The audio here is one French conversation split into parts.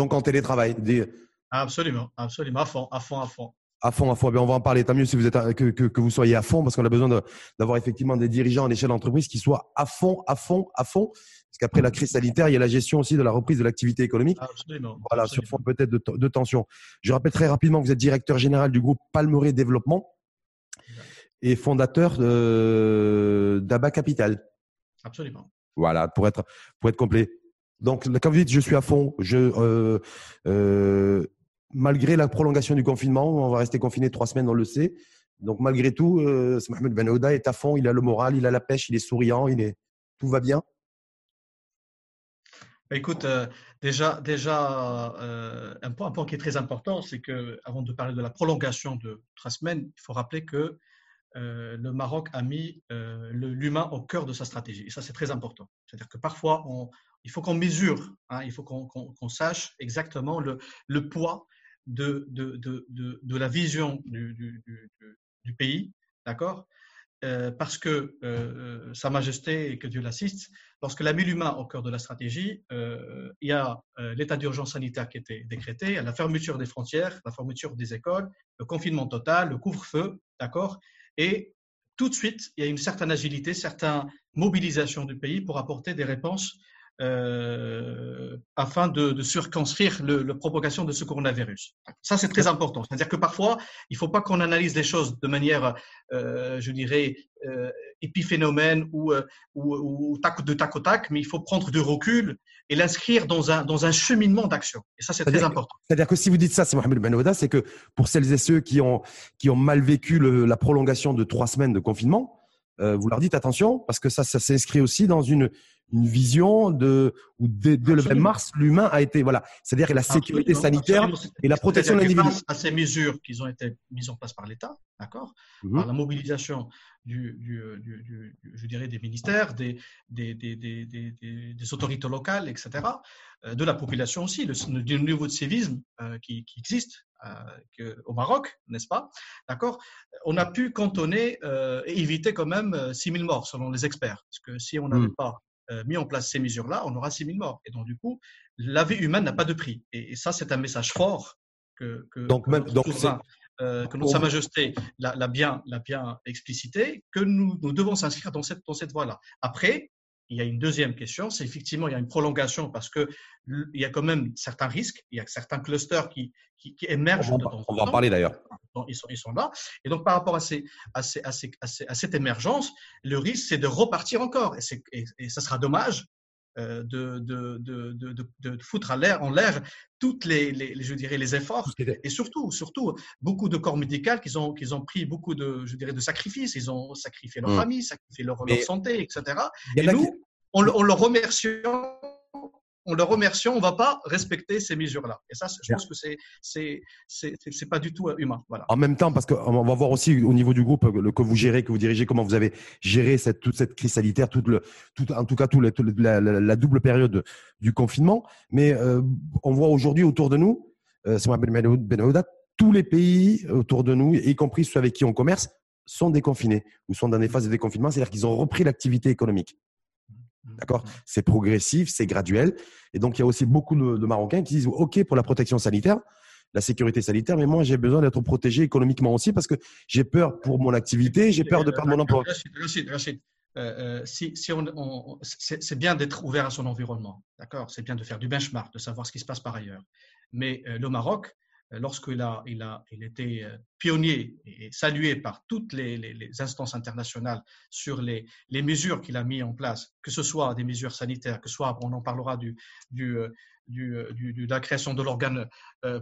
donc en télétravail. Absolument, absolument, à fond, à fond, à fond. À fond, à fond. on va en parler. Tant mieux si vous êtes que, que, vous soyez à fond, parce qu'on a besoin d'avoir effectivement des dirigeants à l'échelle d'entreprise qui soient à fond, à fond, à fond. Parce qu'après la crise sanitaire, il y a la gestion aussi de la reprise de l'activité économique. Absolument. Voilà, sur fond peut-être de, de, tension. Je rappelle très rapidement que vous êtes directeur général du groupe Palmeret Développement et fondateur d'Aba Capital. Absolument. Voilà, pour être, pour être complet. Donc, quand vous dites je suis à fond, euh, euh, malgré la prolongation du confinement, on va rester confiné trois semaines, on le sait. Donc, malgré tout, euh, Mohamed Ben Ouda est à fond, il a le moral, il a la pêche, il est souriant, il est, tout va bien. Bah, écoute, déjà, déjà un, point, qui est très important, c'est que avant de parler de la prolongation de trois semaines, il faut rappeler que le Maroc a mis l'humain au cœur de sa stratégie. Et ça, c'est très important. C'est-à-dire que parfois, on, il faut qu'on mesure, hein, il faut qu'on sache exactement le, poids de, la vision du, pays, d'accord? Euh, Parce que euh, Sa Majesté, et que Dieu l'assiste, lorsque a mis l'humain au cœur de la stratégie, euh, il y a l'état d'urgence sanitaire qui était décrété, il y a la fermeture des frontières, la fermeture des écoles, le confinement total, le couvre-feu, d'accord? Et tout de suite, il y a une certaine agilité, certaine mobilisation du pays pour apporter des réponses euh, afin de, de circonscrire la propagation de ce coronavirus. Ça, c'est très important. C'est-à-dire que parfois, il ne faut pas qu'on analyse les choses de manière, euh, je dirais, euh, épiphénomène ou, euh, ou, ou, tac, de tac au tac, mais il faut prendre du recul et l'inscrire dans un, dans un cheminement d'action. Et ça, c'est très important. C'est-à-dire que si vous dites ça, c'est Mohamed Ben c'est que pour celles et ceux qui ont, qui ont mal vécu le, la prolongation de trois semaines de confinement, vous leur dites attention parce que ça, ça s'inscrit aussi dans une, une vision de où dès, le 20 mars, l'humain a été voilà, c'est-à-dire la sécurité sanitaire et la protection de l'individu. à ces mesures qui ont été mises en place par l'État, d'accord, mmh par la mobilisation du, du, du, je dirais des ministères, des des, des, des, des, autorités locales, etc., euh, de la population aussi, le, du niveau de civisme euh, qui, qui, existe euh, au Maroc, n'est-ce pas D'accord On a pu cantonner et éviter quand même 6 000 morts selon les experts, parce que si on n'avait mmh. pas mis en place ces mesures-là, on aura 6 000 morts. Et donc, du coup, la vie humaine n'a pas de prix. Et, ça, c'est un message fort que, que, donc, même, donc euh, que notre Sa Majesté l'a bien, bien explicité, que nous, nous devons s'inscrire dans cette, dans cette voie-là. Après, il y a une deuxième question, c'est effectivement, il y a une prolongation parce qu'il y a quand même certains risques, il y a certains clusters qui, qui, émergent. On va, on va en parler d'ailleurs. Ils sont, ils sont là. Et donc, par rapport à, ces, à, ces, à, ces, à, cette émergence, le risque, c'est de repartir encore. Et, et, ça sera dommage de, de, de, de, foutre à l'air, en l'air toutes les, les, je dirais, les efforts et surtout, surtout beaucoup de corps médicaux qui ont, qui ont pris beaucoup de, je dirais, de sacrifices. Ils ont sacrifié leur mmh. famille, sacrifié leur, santé, etc. Et nous, on, on le remercie on le remercie, on ne va pas respecter ces mesures-là. Et ça, je pense que c'est c'est c'est pas du tout humain. Voilà. En même temps, parce qu'on va voir aussi au niveau du groupe le, que vous gérez, que vous dirigez, comment vous avez géré cette, toute cette crise sanitaire, toute le, tout, en tout cas toute la, la, double période du confinement. Mais euh, on voit aujourd'hui autour de nous, euh, c'est Ben tous les pays autour de nous, y compris ceux avec qui on commerce, sont déconfinés ou sont dans des phases de déconfinement, c'est-à-dire qu'ils ont repris l'activité économique. D'accord? C'est progressif, c'est graduel. Et donc, il y a aussi beaucoup de, Marocains qui disent OK pour la protection sanitaire, la sécurité sanitaire, mais moi, j'ai besoin d'être protégé économiquement aussi parce que j'ai peur pour mon activité, j'ai peur de perdre mon emploi. Euh, euh, si, on, c'est bien d'être ouvert à son environnement, d'accord? C'est bien de faire du benchmark, de savoir ce qui se passe par ailleurs. Mais euh, le Maroc, lorsqu'il a, il a, euh, pionnier et salué par toutes les, instances internationales sur les, mesures qu'il a mis en place, que ce soit des mesures sanitaires, que ce soit, on en parlera euh, euh, de la création de l'organe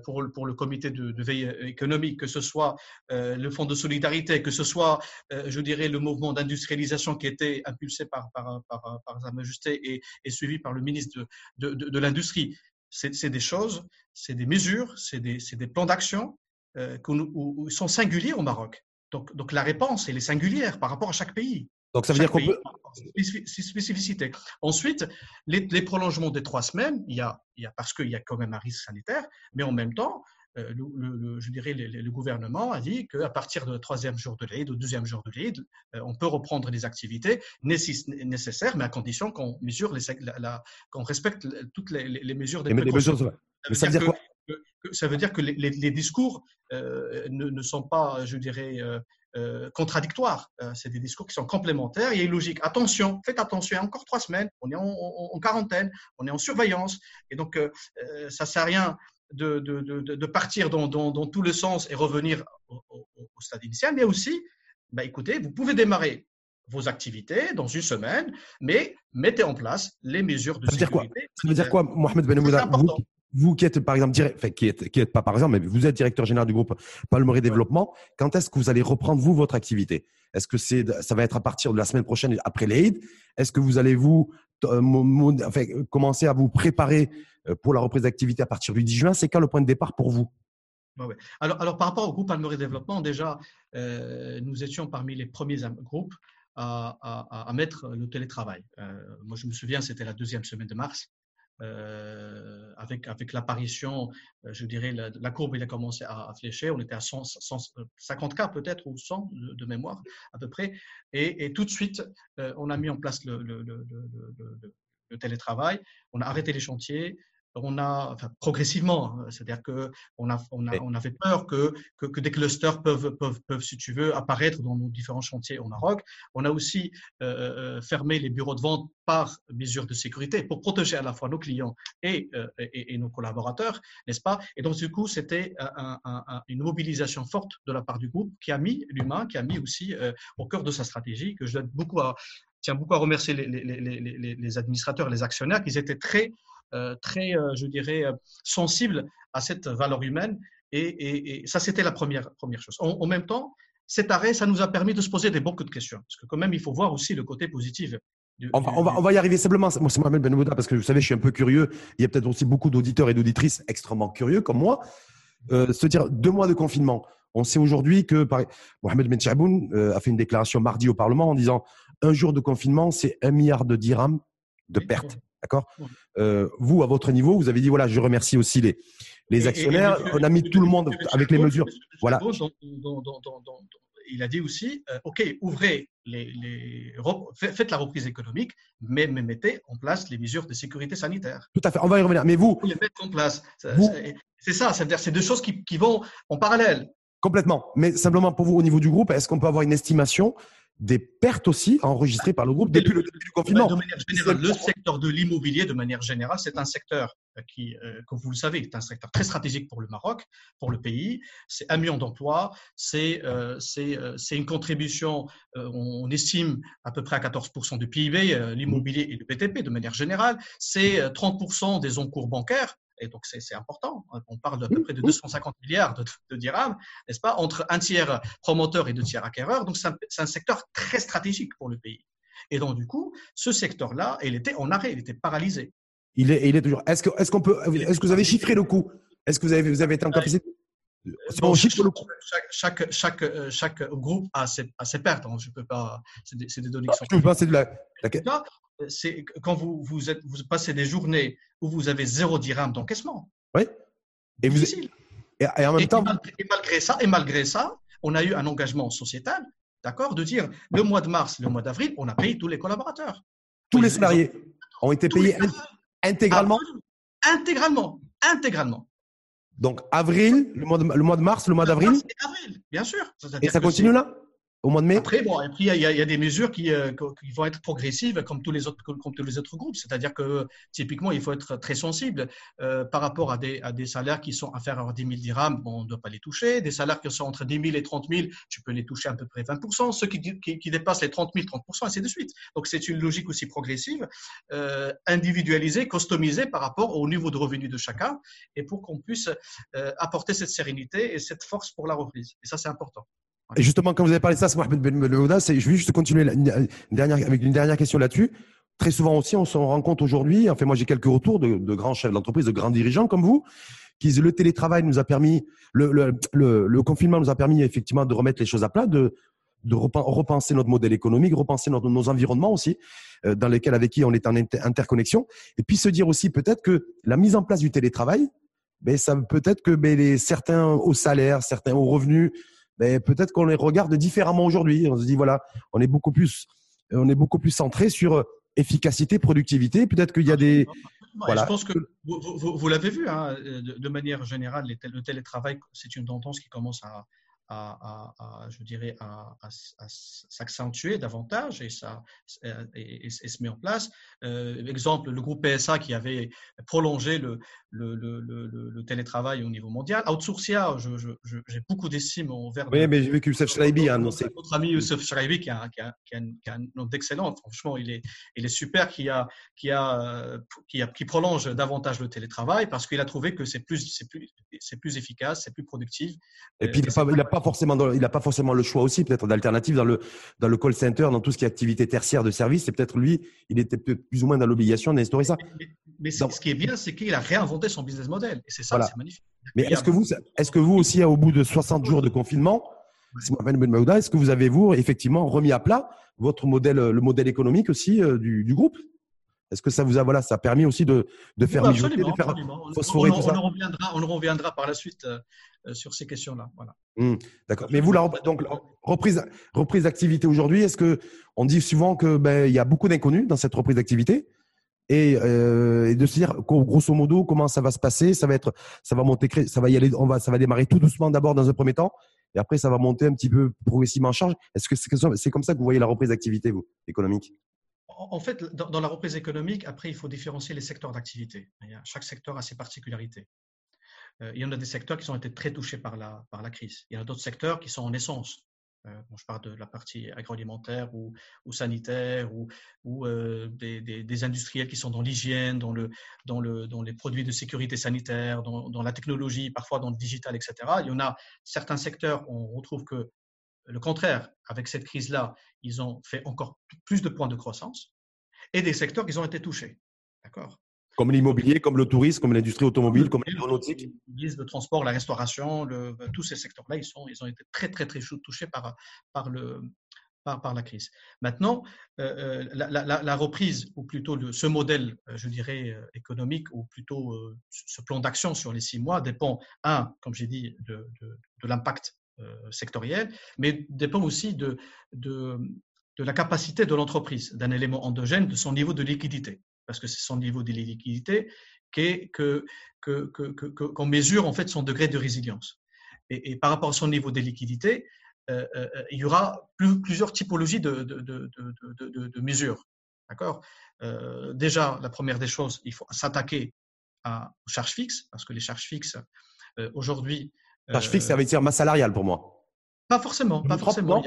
pour, le comité de, veille économique, que ce soit le fonds de solidarité, que ce soit, je dirais, le mouvement d'industrialisation qui était impulsé par, par, par, Sa Majesté et, suivi par le ministre de l'Industrie c'est des choses, c'est des mesures, c'est des, des, plans d'action euh, qui sont singuliers au Maroc. Donc, donc, la réponse, elle est singulière par rapport à chaque pays. Donc ça veut dire qu'on peut. Spécificité. Ensuite, les, les, prolongements des trois semaines, il y a, il y a parce qu'il y a quand même un risque sanitaire, mais en même temps, le, je dirais, le, gouvernement a dit qu'à partir du troisième jour de l'Aïd, ou deuxième jour de l'Aïd, on peut reprendre les activités nécessaires, mais à condition qu'on mesure, qu'on respecte toutes les, mesures des précautions. ça veut dire quoi ça veut dire que les, discours ne, sont pas, je dirais, euh, contradictoires. Euh, c'est des discours qui sont complémentaires et logiques. Attention, faites attention, il y a encore trois semaines, on est en, quarantaine, on est en surveillance. Et donc, euh, ça ne sert à rien de, de, de, partir dans, dans, dans, tout le sens et revenir au, stade initial, mais aussi, bah, écoutez, vous pouvez démarrer vos activités dans une semaine, mais mettez en place les mesures de ça veut Dire quoi ça veut dire quoi, Mohamed Ben vous qui êtes par exemple, enfin, qui êtes, qui êtes pas par exemple, mais vous êtes directeur général du groupe Palmerie Développement, quand est-ce que vous allez reprendre vous votre activité? Est-ce que c'est, ça va être à partir de la semaine prochaine après l'Aid Est-ce que vous allez vous enfin, commencer à vous préparer euh, pour la reprise d'activité à partir du 10 juin C'est quand le point de départ pour vous? Alors, alors, par rapport au groupe Palmerie Développement, déjà, euh, nous étions parmi les premiers groupes à mettre le télétravail. moi, je me souviens, c'était la deuxième semaine de mars. Euh, avec, avec l'apparition, euh, je dirais, la, courbe il a commencé à, flécher. On était à 150 cas peut-être, ou 100 de, mémoire à peu près. Et, tout de suite, euh, on a mis en place le, le, le télétravail. On a arrêté les chantiers on a, enfin, progressivement, hein, c'est-à-dire que on, a, on, a, on avait peur que, que, des clusters peuvent, peuvent, peuvent, si tu veux, apparaître dans nos différents chantiers au Maroc. On a aussi euh, euh, fermé les bureaux de vente par mesure de sécurité pour protéger à la fois nos clients et, euh, et, nos collaborateurs, n'est-ce pas? Et donc, du coup, c'était une mobilisation forte de la part du groupe qui a mis l'humain, qui a mis aussi au cœur de sa stratégie, que je dois beaucoup à, tiens beaucoup à remercier les, les, les, les administrateurs, les actionnaires, qui étaient très euh, très, euh, je dirais, euh, sensible à cette valeur humaine. Et, ça, c'était la première, première chose. En, même temps, cet arrêt, ça nous a permis de se poser des beaucoup de questions. Parce que quand même, il faut voir aussi le côté positif. on, va, on, va, y arriver simplement. Moi, c'est Mohamed Benouda, parce que vous savez, je suis un peu curieux. Il y a peut-être aussi beaucoup d'auditeurs et d'auditrices extrêmement curieux, comme moi. se dire, deux mois de confinement. On sait aujourd'hui que par... Mohamed Ben Chaboun a fait une déclaration mardi au Parlement en disant un jour de confinement, c'est un milliard de dirhams de pertes. D'accord? Euh, Vous, à votre niveau, vous avez dit voilà, je remercie aussi les, les actionnaires. on a mis tout le monde avec les mesures. Voilà. il a dit aussi euh, OK, ouvrez les, les, faites la reprise économique, mais, mettez en place les mesures de sécurité sanitaire. Tout à fait. On va y revenir. Mais vous, les mettre en place. C'est ça. C'est-à-dire, c'est deux choses qui, qui vont en parallèle. Complètement. Mais simplement pour vous, au niveau du groupe, est-ce qu'on peut avoir une estimation des pertes aussi enregistrées par le groupe depuis le début du confinement. Générale, le secteur de l'immobilier, de manière générale, c'est un secteur euh, qui, euh, comme vous le savez, est un secteur très stratégique pour le Maroc, pour le pays. C'est un million d'emplois, c'est euh, une contribution, on estime à peu près à 14% du PIB, l'immobilier et le BTP de manière générale. C'est 30% des encours bancaires et donc c'est important. On parle d'à peu près de 250 milliards de, dirhams, n'est-ce pas, entre un tiers promoteur et deux tiers acquéreurs. Donc c'est un, secteur très stratégique pour le pays. Et donc du coup, ce secteur-là, il était en arrêt, il était paralysé. Il est, il est toujours. Est-ce que, est-ce qu'on peut, est-ce que vous avez chiffré le coût? Est-ce que vous avez, vous avez été en capacité Bon, chiffre le coût. Chaque, chaque, chaque, chaque, groupe a ses, a ses pertes. Hein. Je peux pas. C'est des, des, données qui sont. Je peux pas. C'est de la. C'est quand vous, vous, êtes, vous passez des journées où vous avez zéro dirham d'encaissement. Oui. Et, vous, et, en même temps. Et malgré, ça, et malgré ça, on a eu un engagement sociétal, d'accord, de dire le mois de mars, le mois d'avril, on a payé tous les collaborateurs. Tous les salariés ont, été payés intégralement Intégralement. Intégralement. Donc, avril, le mois de, le mois de mars, le mois d'avril Avril, bien sûr. Et ça continue là? Au mois de mai Après, bon, il y, a des mesures qui, euh, vont être progressives comme tous les autres, groupes. C'est-à-dire que typiquement, il faut être très sensible euh, par rapport à des, salaires qui sont inférieurs à 10 000 dirhams, bon, on ne doit pas les toucher. Des salaires qui sont entre 10 000 et 30 000, tu peux les toucher à peu près 20% Ceux qui, dépassent les 30 000, 30 et ainsi de suite. Donc, c'est une logique aussi progressive, euh, individualisée, customisée par rapport au niveau de revenu de chacun et pour qu'on puisse apporter cette sérénité et cette force pour la reprise. Et ça, c'est important. Et justement, quand vous avez parlé de ça, Mohamed Ben je vais juste continuer dernière, avec une dernière question là-dessus. Très souvent aussi, on se rend compte aujourd'hui, enfin moi j'ai quelques retours de, de grands chefs d'entreprise, de grands dirigeants comme vous, qui disent le télétravail nous a permis, le, le, le, confinement nous a permis effectivement de remettre les choses à plat, de, de repenser notre modèle économique, repenser notre, nos environnements aussi, euh, dans lesquels avec qui on est en interconnexion, et puis se dire aussi peut-être que la mise en place du télétravail ben, ça peut-être que ben, les, certains au salaire, certains au revenu, ben, peut-être qu'on les regarde différemment aujourd'hui. On se dit voilà, on est beaucoup plus, on est beaucoup plus centré sur efficacité, productivité. Peut-être qu'il y a des. Voilà. Je pense que vous, vous, vous l'avez vu, hein, de, de, manière générale, le télétravail, c'est une tendance qui commence à, à, je dirais, à, s'accentuer davantage et, ça, et, se met en place. Euh, exemple, le groupe PSA qui avait prolongé le, le, le, le télétravail au niveau mondial. Outsourcia, j'ai beaucoup d'estime envers. Oui, mais j'ai vu que Youssef Shraibi a annoncé. Notre ami Youssef Shraibi qui a, qui a, qui a, qui a un nom d'excellent. Franchement, il est, il est super, qui, a, qui, a, qui, a, qui prolonge davantage le télétravail parce qu'il a trouvé que c'est plus, plus, plus efficace, c'est plus productif. Et puis, il n'a pas forcément, il n'a pas forcément le choix aussi, peut-être d'alternative dans le, dans le call center, dans tout ce qui est activité tertiaire de service. C'est peut-être lui, il était plus ou moins dans l'obligation d'instaurer ça. Mais, ce qui est bien, c'est qu'il a réinventé son business model. Et c'est ça, c'est magnifique. Mais est-ce que vous, est-ce que vous aussi, au bout de 60 jours de confinement, est-ce que vous avez, vous, effectivement, remis à plat votre modèle, le modèle économique aussi euh, du, du groupe? Est-ce que ça vous a, voilà, ça a permis aussi de, de faire oui, absolument, de faire phosphorer on, tout ça on, reviendra, on reviendra par la suite euh, euh, sur ces questions-là. Voilà. Mmh, d'accord. Mais vous, la, donc, reprise, reprise d'activité aujourd'hui, est-ce que on dit souvent que ben, y a beaucoup d'inconnus dans cette reprise d'activité et, euh, et, de se dire grosso modo comment ça va se passer, ça va être, ça va monter, ça va y aller, on va, ça va démarrer tout doucement d'abord dans un premier temps, et après ça va monter un petit peu progressivement en charge. Est-ce que c'est comme ça que vous voyez la reprise d'activité vous économique? En fait, dans, la reprise économique, après, il faut différencier les secteurs d'activité. Chaque secteur a ses particularités. Euh, il y en a des secteurs qui ont été très touchés par la, crise. Il y en a d'autres secteurs qui sont en essence. Euh, je parle de la partie agroalimentaire ou, sanitaire ou, euh, des, industriels qui sont dans l'hygiène, dans, le, dans, le, dans les produits de sécurité sanitaire, dans, dans, la technologie, parfois dans le digital, etc. Il y en a certains secteurs, on retrouve que le contraire, avec cette crise-là, ils ont fait encore plus de points de croissance et des secteurs qui ont été touchés. D'accord? Comme l'immobilier, comme le tourisme, comme l'industrie automobile, comme l'aéronautique Le transport, la restauration, tous ces secteurs-là, ils, ils ont été très, très, très touchés par, par, le, par, la crise. Maintenant, euh, euh, la, reprise, ou plutôt ce modèle, euh, je dirais, économique, ou plutôt ce plan d'action sur les six mois, dépend, un, comme j'ai dit, de, de l'impact euh, sectorielle, mais dépend aussi de, de, la capacité de l'entreprise, d'un élément endogène, de son niveau de liquidité. Parce que c'est son niveau de liquidité qu'on que, que, que, qu'on mesure en fait son degré de résilience. Et, par rapport à son niveau de liquidité, euh, euh, il y aura plusieurs typologies de, de, de, de mesures. D'accord? Déjà, la première des choses, il faut s'attaquer aux charges fixes, parce que les charges fixes, aujourd'hui, Charge fixe, ça veut dire masse salariale pour moi. Pas forcément. Pas forcément.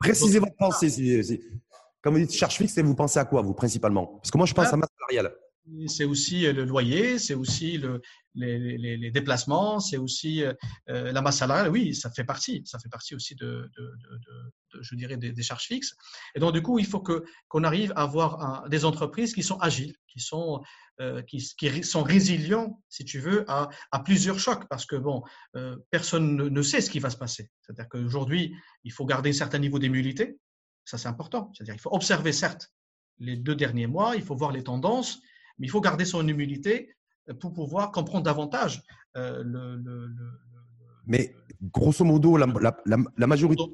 Précisez votre pensée. Quand vous dites charge fixe, vous pensez à quoi, vous, principalement? Parce que moi, je pense ah. à masse salariale. C'est aussi euh, le loyer, c'est aussi le, les, les, les, déplacements, c'est aussi euh, euh, la masse salariale. Oui, ça fait partie. Ça fait partie aussi de, de, de, de je dirais, des, des, charges fixes. Et donc, du coup, il faut que qu'on arrive à avoir des entreprises qui sont agiles, qui sont euh, qui, qui, sont résilients, si tu veux, à, à plusieurs chocs, parce que bon, euh, personne ne, ne, sait ce qui va se passer. C'est-à-dire qu'aujourd'hui, il faut garder un certain niveau d'immunité, ça c'est important. C'est-à-dire il faut observer certes les deux derniers mois, il faut voir les tendances, mais il faut garder son immunité pour pouvoir comprendre davantage euh, le, le, le, Mais grosso modo, la, la, la, majorité.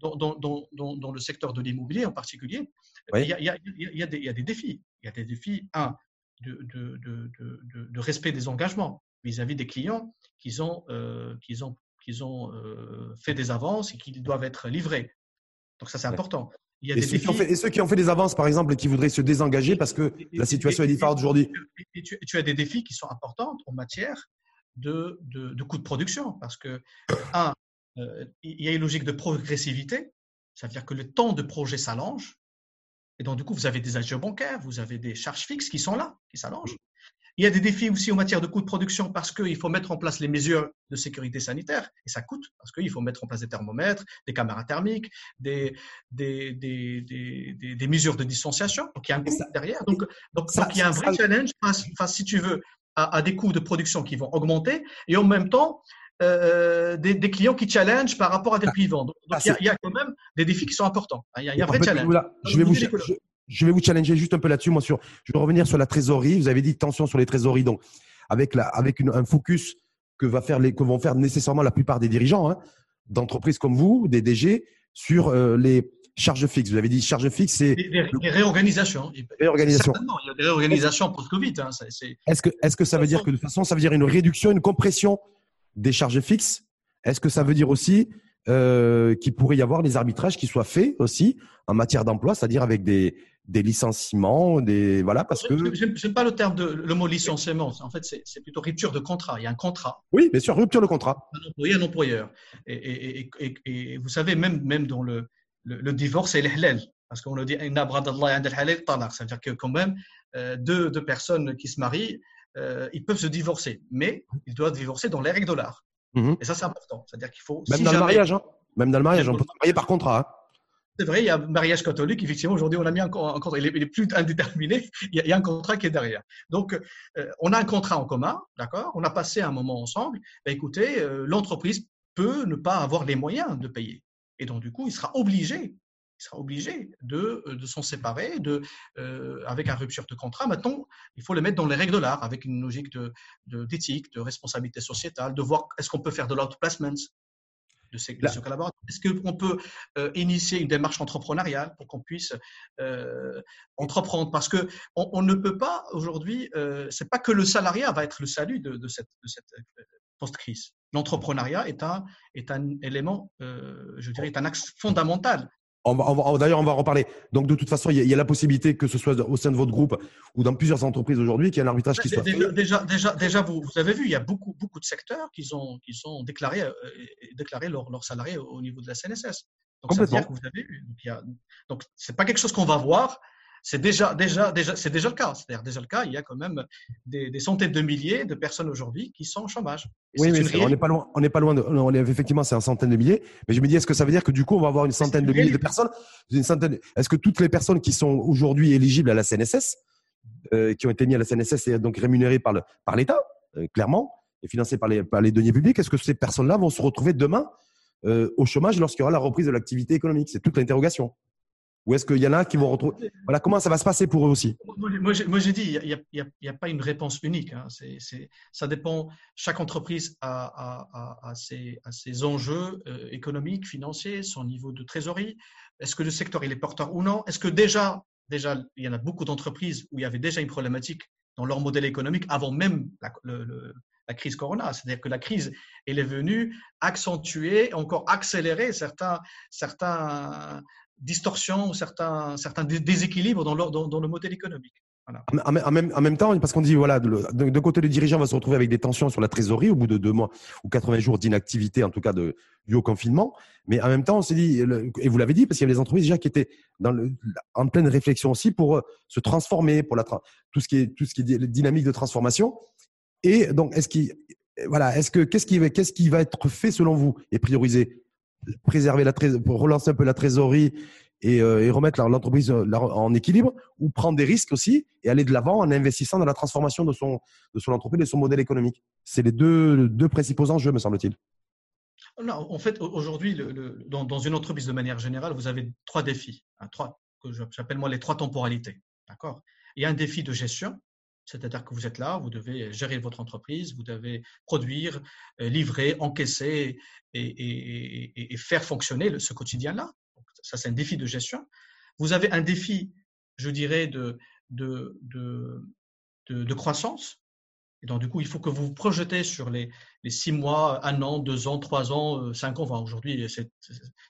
Dans, dans, dans, dans, le secteur de l'immobilier en particulier, il, y a, il, y a, il, y a des, il y a des défis. Il y a des défis, un, de, de, de, de respect des engagements vis-à-vis des clients qu'ils ont, euh, ont, ont euh, fait des avances et qu'ils doivent être livrés. Donc ça, c'est important. Il y a et, des ceux défis... fait, et, ceux qui ont fait des avances, par exemple, et qui voudraient se désengager parce que et, la situation est différente aujourd'hui. Et, tu, tu, as des défis qui sont importants en matière de, de, de coûts de production parce que, un, euh, il y a une logique de progressivité, c'est-à-dire que le temps de projet s'allonge et donc, du coup, vous avez des agents bancaires, vous avez des charges fixes qui sont là, qui s'allongent. Il y a des défis aussi en matière de coûts de production parce qu'il faut mettre en place les mesures de sécurité sanitaire et ça coûte parce qu'il faut mettre en place des thermomètres, des caméras thermiques, des, des, des, des, des mesures de distanciation. Donc il y a un coût derrière. Donc, donc, ça, il y a un vrai challenge face, face, si tu veux, à, à, des coûts de production qui vont augmenter et en même temps, euh, des, des, clients qui challenge par rapport à des prix Donc, donc il, y a, il, y a, quand même des défis qui sont importants. Il y a, il y a un vrai challenge. je, vais vous, je, je, vais vous challenger juste un peu là-dessus. Moi, sur, je vais revenir sur la trésorerie. Vous avez dit tension sur les trésoreries. Donc, avec, la, avec un focus que, va faire les, que vont faire nécessairement la plupart des dirigeants hein, d'entreprises comme vous, des DG, sur euh, les charges fixes. Vous avez dit charges fixes, c'est. Des, réorganisations. Réorganisation. il y a des réorganisations post-Covid. Hein, est-ce que, est que ça veut dire que de toute façon, ça veut dire une réduction, une compression des charges fixes Est-ce que ça veut dire aussi euh, qu'il pourrait y avoir des arbitrages qui soient faits aussi en matière d'emploi, c'est-à-dire avec des, des licenciements, des voilà parce que. Je n'aime pas le terme de le mot licenciement. En fait, c'est plutôt rupture de contrat. Il y a un contrat. Oui, bien sûr, rupture de contrat. Un employé, un employeur. Et, et, et, vous savez, même même dans le le, divorce, c'est l'hlal. Parce qu'on le dit, c'est-à-dire que quand même euh, deux, deux personnes qui se marient, euh, ils peuvent se divorcer, mais ils doivent divorcer dans les règles de l'art. Mhm. Et ça, c'est important. C'est-à-dire qu'il faut. Même dans le mariage, hein. Même dans le mariage, on peut se marier par contrat. Hein. C'est vrai, il y a un mariage catholique. Effectivement, aujourd'hui, on a mis un, contrat. Il est, plus indéterminé. Il y, a, un contrat qui est derrière. Donc, euh, on a un contrat en commun, d'accord? On a passé un moment ensemble. Ben, écoutez, euh, l'entreprise peut ne pas avoir les moyens de payer. Et donc, du coup, il sera obligé il sera obligé de, euh, de s'en séparer de, avec un rupture de contrat. Maintenant, il faut le mettre dans les règles de l'art, avec une logique d'éthique, de, de, responsabilité sociétale, de voir est-ce qu'on peut faire de l'outplacement, de ces, collaborateurs Est-ce qu'on peut euh, initier une démarche entrepreneuriale pour qu'on puisse euh, entreprendre? Parce que on, ne peut pas aujourd'hui, euh, c'est pas que le salariat va être le salut de, cette, cette post-crise. L'entrepreneuriat est un, est un élément, je dirais, est un axe fondamental D'ailleurs, on va en reparler. Donc, de toute façon, il y, a, la possibilité que ce soit au sein de votre groupe ou dans plusieurs entreprises aujourd'hui qu'il y ait un arbitrage qui soit déjà, Déjà, déjà, déjà vous, vous, avez vu, il y a beaucoup, beaucoup de secteurs qui ont, qui sont déclarés, euh, déclarés leurs, salariés au niveau de la CNSS. Donc, ça veut dire que vous avez vu. Donc, ce n'est pas quelque chose qu'on va voir c'est déjà, déjà, déjà, c'est déjà le cas. C'est-à-dire déjà le cas. Il y a quand même des, centaines de milliers de personnes aujourd'hui qui sont au chômage. oui, mais on n'est pas loin. On n'est pas loin. De, on est, effectivement, c'est un centaine de milliers. Mais je me dis, est-ce que ça veut dire que du coup, on va avoir une centaine de milliers de personnes? Une centaine. Est-ce que toutes les personnes qui sont aujourd'hui éligibles à la CNSS, euh, qui ont été mises à la CNSS et donc rémunérées par le, par l'État, euh, clairement, et financées par les, par les deniers publics, est-ce que ces personnes-là vont se retrouver demain euh, au chômage lorsqu'il y aura la reprise de l'activité économique? C'est toute l'interrogation. Ou est-ce qu'il y en a qui vont retrouver Voilà, comment ça va se passer pour eux aussi? Moi, j'ai dit, il n'y a, pas une réponse unique. Hein. ça dépend. Chaque entreprise a, ses, enjeux euh, économiques, financiers, son niveau de trésorerie. Est-ce que le secteur il est porteur ou non? Est-ce que déjà, déjà, il y en a beaucoup d'entreprises où il y avait déjà une problématique dans leur modèle économique avant même la, la crise Corona? C'est-à-dire que la crise, elle est venue accentuer, encore accélérer certains, certains, distorsions ou certains, certains déséquilibres dans le, dans, le modèle économique. En, même, en, même, temps, parce qu'on dit, voilà, de, côté, le dirigeant va se retrouver avec des tensions sur la trésorerie au bout de deux mois ou 80 jours d'inactivité, en tout cas de, du haut confinement. Mais en même temps, on s'est dit, et vous l'avez dit, parce qu'il y avait des entreprises déjà qui étaient dans le, en pleine réflexion aussi pour euh, se transformer, pour la, tout, ce qui est, tout ce qui est dynamique de transformation. Et donc, est-ce qu'il, voilà, est-ce que, qu'est-ce qui, qu'est-ce qui va être fait selon vous et priorisé? Préserver la pour relancer un peu la trésorerie et, euh, remettre l'entreprise euh, en équilibre ou prendre des risques aussi et aller de l'avant en investissant dans la transformation de son, entreprise et de son modèle économique. C'est les deux, principaux enjeux, me semble-t-il. Non, en fait, aujourd'hui, dans, une entreprise de manière générale, vous avez trois défis, hein, trois, que j'appelle moi les trois temporalités. Il y a un défi de gestion, c'est-à-dire que vous êtes là, vous devez gérer votre entreprise, vous devez produire, euh, livrer, encaisser et, faire fonctionner ce quotidien-là. Ça, c'est un défi de gestion. Vous avez un défi, je dirais, de, de, de, croissance. Et donc, du coup, il faut que vous vous projetez sur les, les six mois, un an, deux ans, trois ans, euh, cinq ans. Enfin, aujourd'hui, c'est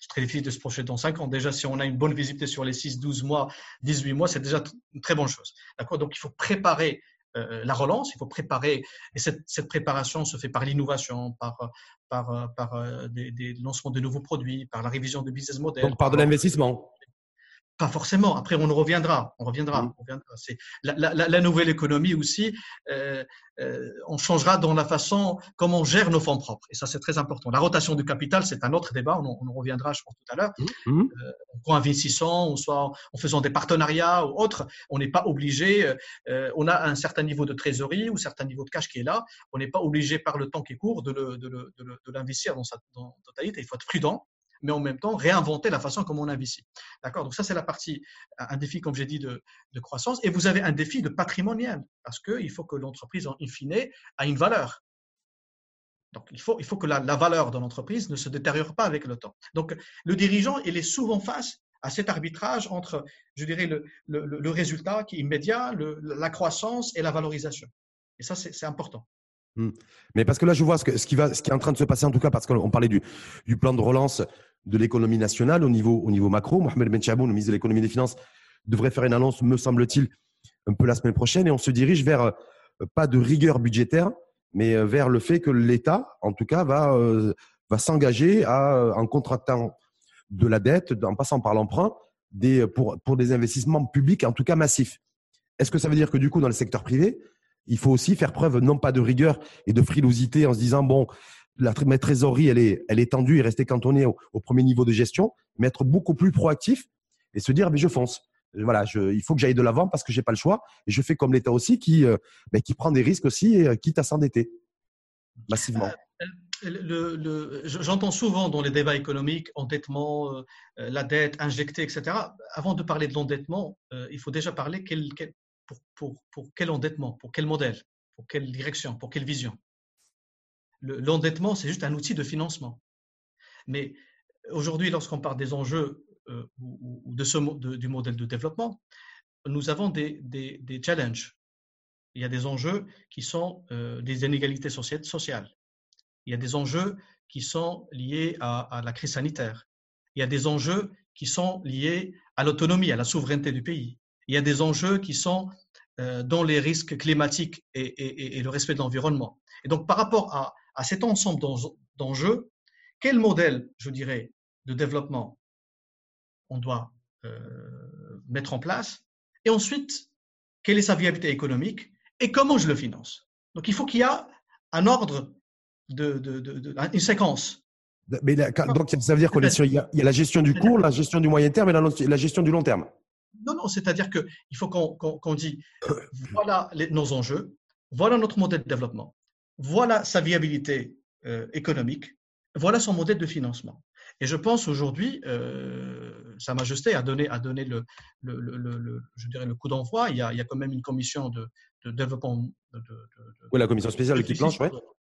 très difficile de se projeter dans cinq ans. Déjà, si on a une bonne visibilité sur les six, douze mois, 18 mois, c'est déjà une très bonne chose. D'accord? Donc, il faut préparer euh, la relance, il faut préparer, et cette, cette préparation se fait par l'innovation, par, par, par euh, des, des, lancements de nouveaux produits, par la révision de business model. Donc par de l'investissement pas forcément. Après, on reviendra. On reviendra. Mm. On reviendra. C'est la, la, la, nouvelle économie aussi. Euh, euh, on changera dans la façon comment on gère nos fonds propres. Et ça, c'est très important. La rotation du capital, c'est un autre débat. On, on en reviendra, je pense, tout à l'heure. Mm. Mm. Euh, en investissant, ou soit en faisant des partenariats ou autres, on n'est pas obligé. Euh, on a un certain niveau de trésorerie ou un certain niveau de cash qui est là. On n'est pas obligé par le temps qui court de l'investir dans sa dans totalité. Il faut être prudent mais en même temps réinventer la façon comme on investit. D'accord? Donc ça, c'est la partie, un défi, comme j'ai dit, de, croissance. Et vous avez un défi de patrimonial, parce qu'il faut que l'entreprise, in fine, ait une valeur. Donc, il faut, il faut que la, valeur de l'entreprise ne se détériore pas avec le temps. Donc, le dirigeant, il est souvent face à cet arbitrage entre, je dirais, le, le, résultat qui est immédiat, la croissance et la valorisation. Et ça, c'est important. Hmm. Mais parce que là, je vois ce, qui va, ce est en train de se passer, en tout cas, parce qu'on parlait du, plan de relance de l'économie nationale au niveau, au niveau macro. Mohamed Ben Chaboun, le ministre de l'économie et des finances, devrait faire une annonce, me semble-t-il, un peu la semaine prochaine. Et on se dirige vers euh, pas de rigueur budgétaire, mais euh, vers le fait que l'État, en tout cas, va, euh, s'engager en contractant de la dette, en passant par l'emprunt, pour des investissements publics, en tout cas massifs. Est-ce que ça veut dire que du coup, dans le secteur privé, il faut aussi faire preuve non pas de rigueur et de frilosité en se disant, bon, la ma trésorerie, elle est, elle est tendue et rester cantonné au, premier niveau de gestion, mais être beaucoup plus proactif et se dire, mais je fonce. Voilà, je, il faut que j'aille de l'avant parce que j'ai pas le choix. Et je fais comme l'État aussi qui, euh, ben, qui prend des risques aussi, et, euh, quitte à s'endetter massivement. Euh, j'entends souvent dans les débats économiques endettement, la dette injectée, etc. Avant de parler de l'endettement, il faut déjà parler quel, pour, quel endettement, pour quel modèle, pour quelle direction, pour quelle vision? L'endettement, c'est juste un outil de financement. Mais aujourd'hui, lorsqu'on parle des enjeux euh, ou, de du modèle de développement, nous avons des, challenges. Il y a des enjeux qui sont euh, des inégalités sociales. Il y a des enjeux qui sont liés à, à, la crise sanitaire. Il y a des enjeux qui sont liés à l'autonomie, à la souveraineté du pays. Il y a des enjeux qui sont euh, dans les risques climatiques et, et, et le respect de l'environnement. Et donc, par rapport à, à cet ensemble d'enjeux, quel modèle, je dirais, de développement on doit euh, mettre en place? Et ensuite, quelle est sa viabilité économique et comment je le finance? Donc, il faut qu'il y ait un ordre, de, de, une séquence. Mais donc, ça veut dire qu'il y, a la gestion du court, la gestion du moyen terme et la, gestion du long terme. Non, non, c'est-à-dire qu'il faut qu'on qu dise voilà nos enjeux, voilà notre modèle de développement, voilà sa viabilité euh, économique, voilà son modèle de financement. Et je pense aujourd'hui, euh, Sa Majesté a donné, a donné le, le, le, je dirais le coup d'envoi. Il, y a, il y a quand même une commission de, de développement. De, oui, la commission spéciale qui planche,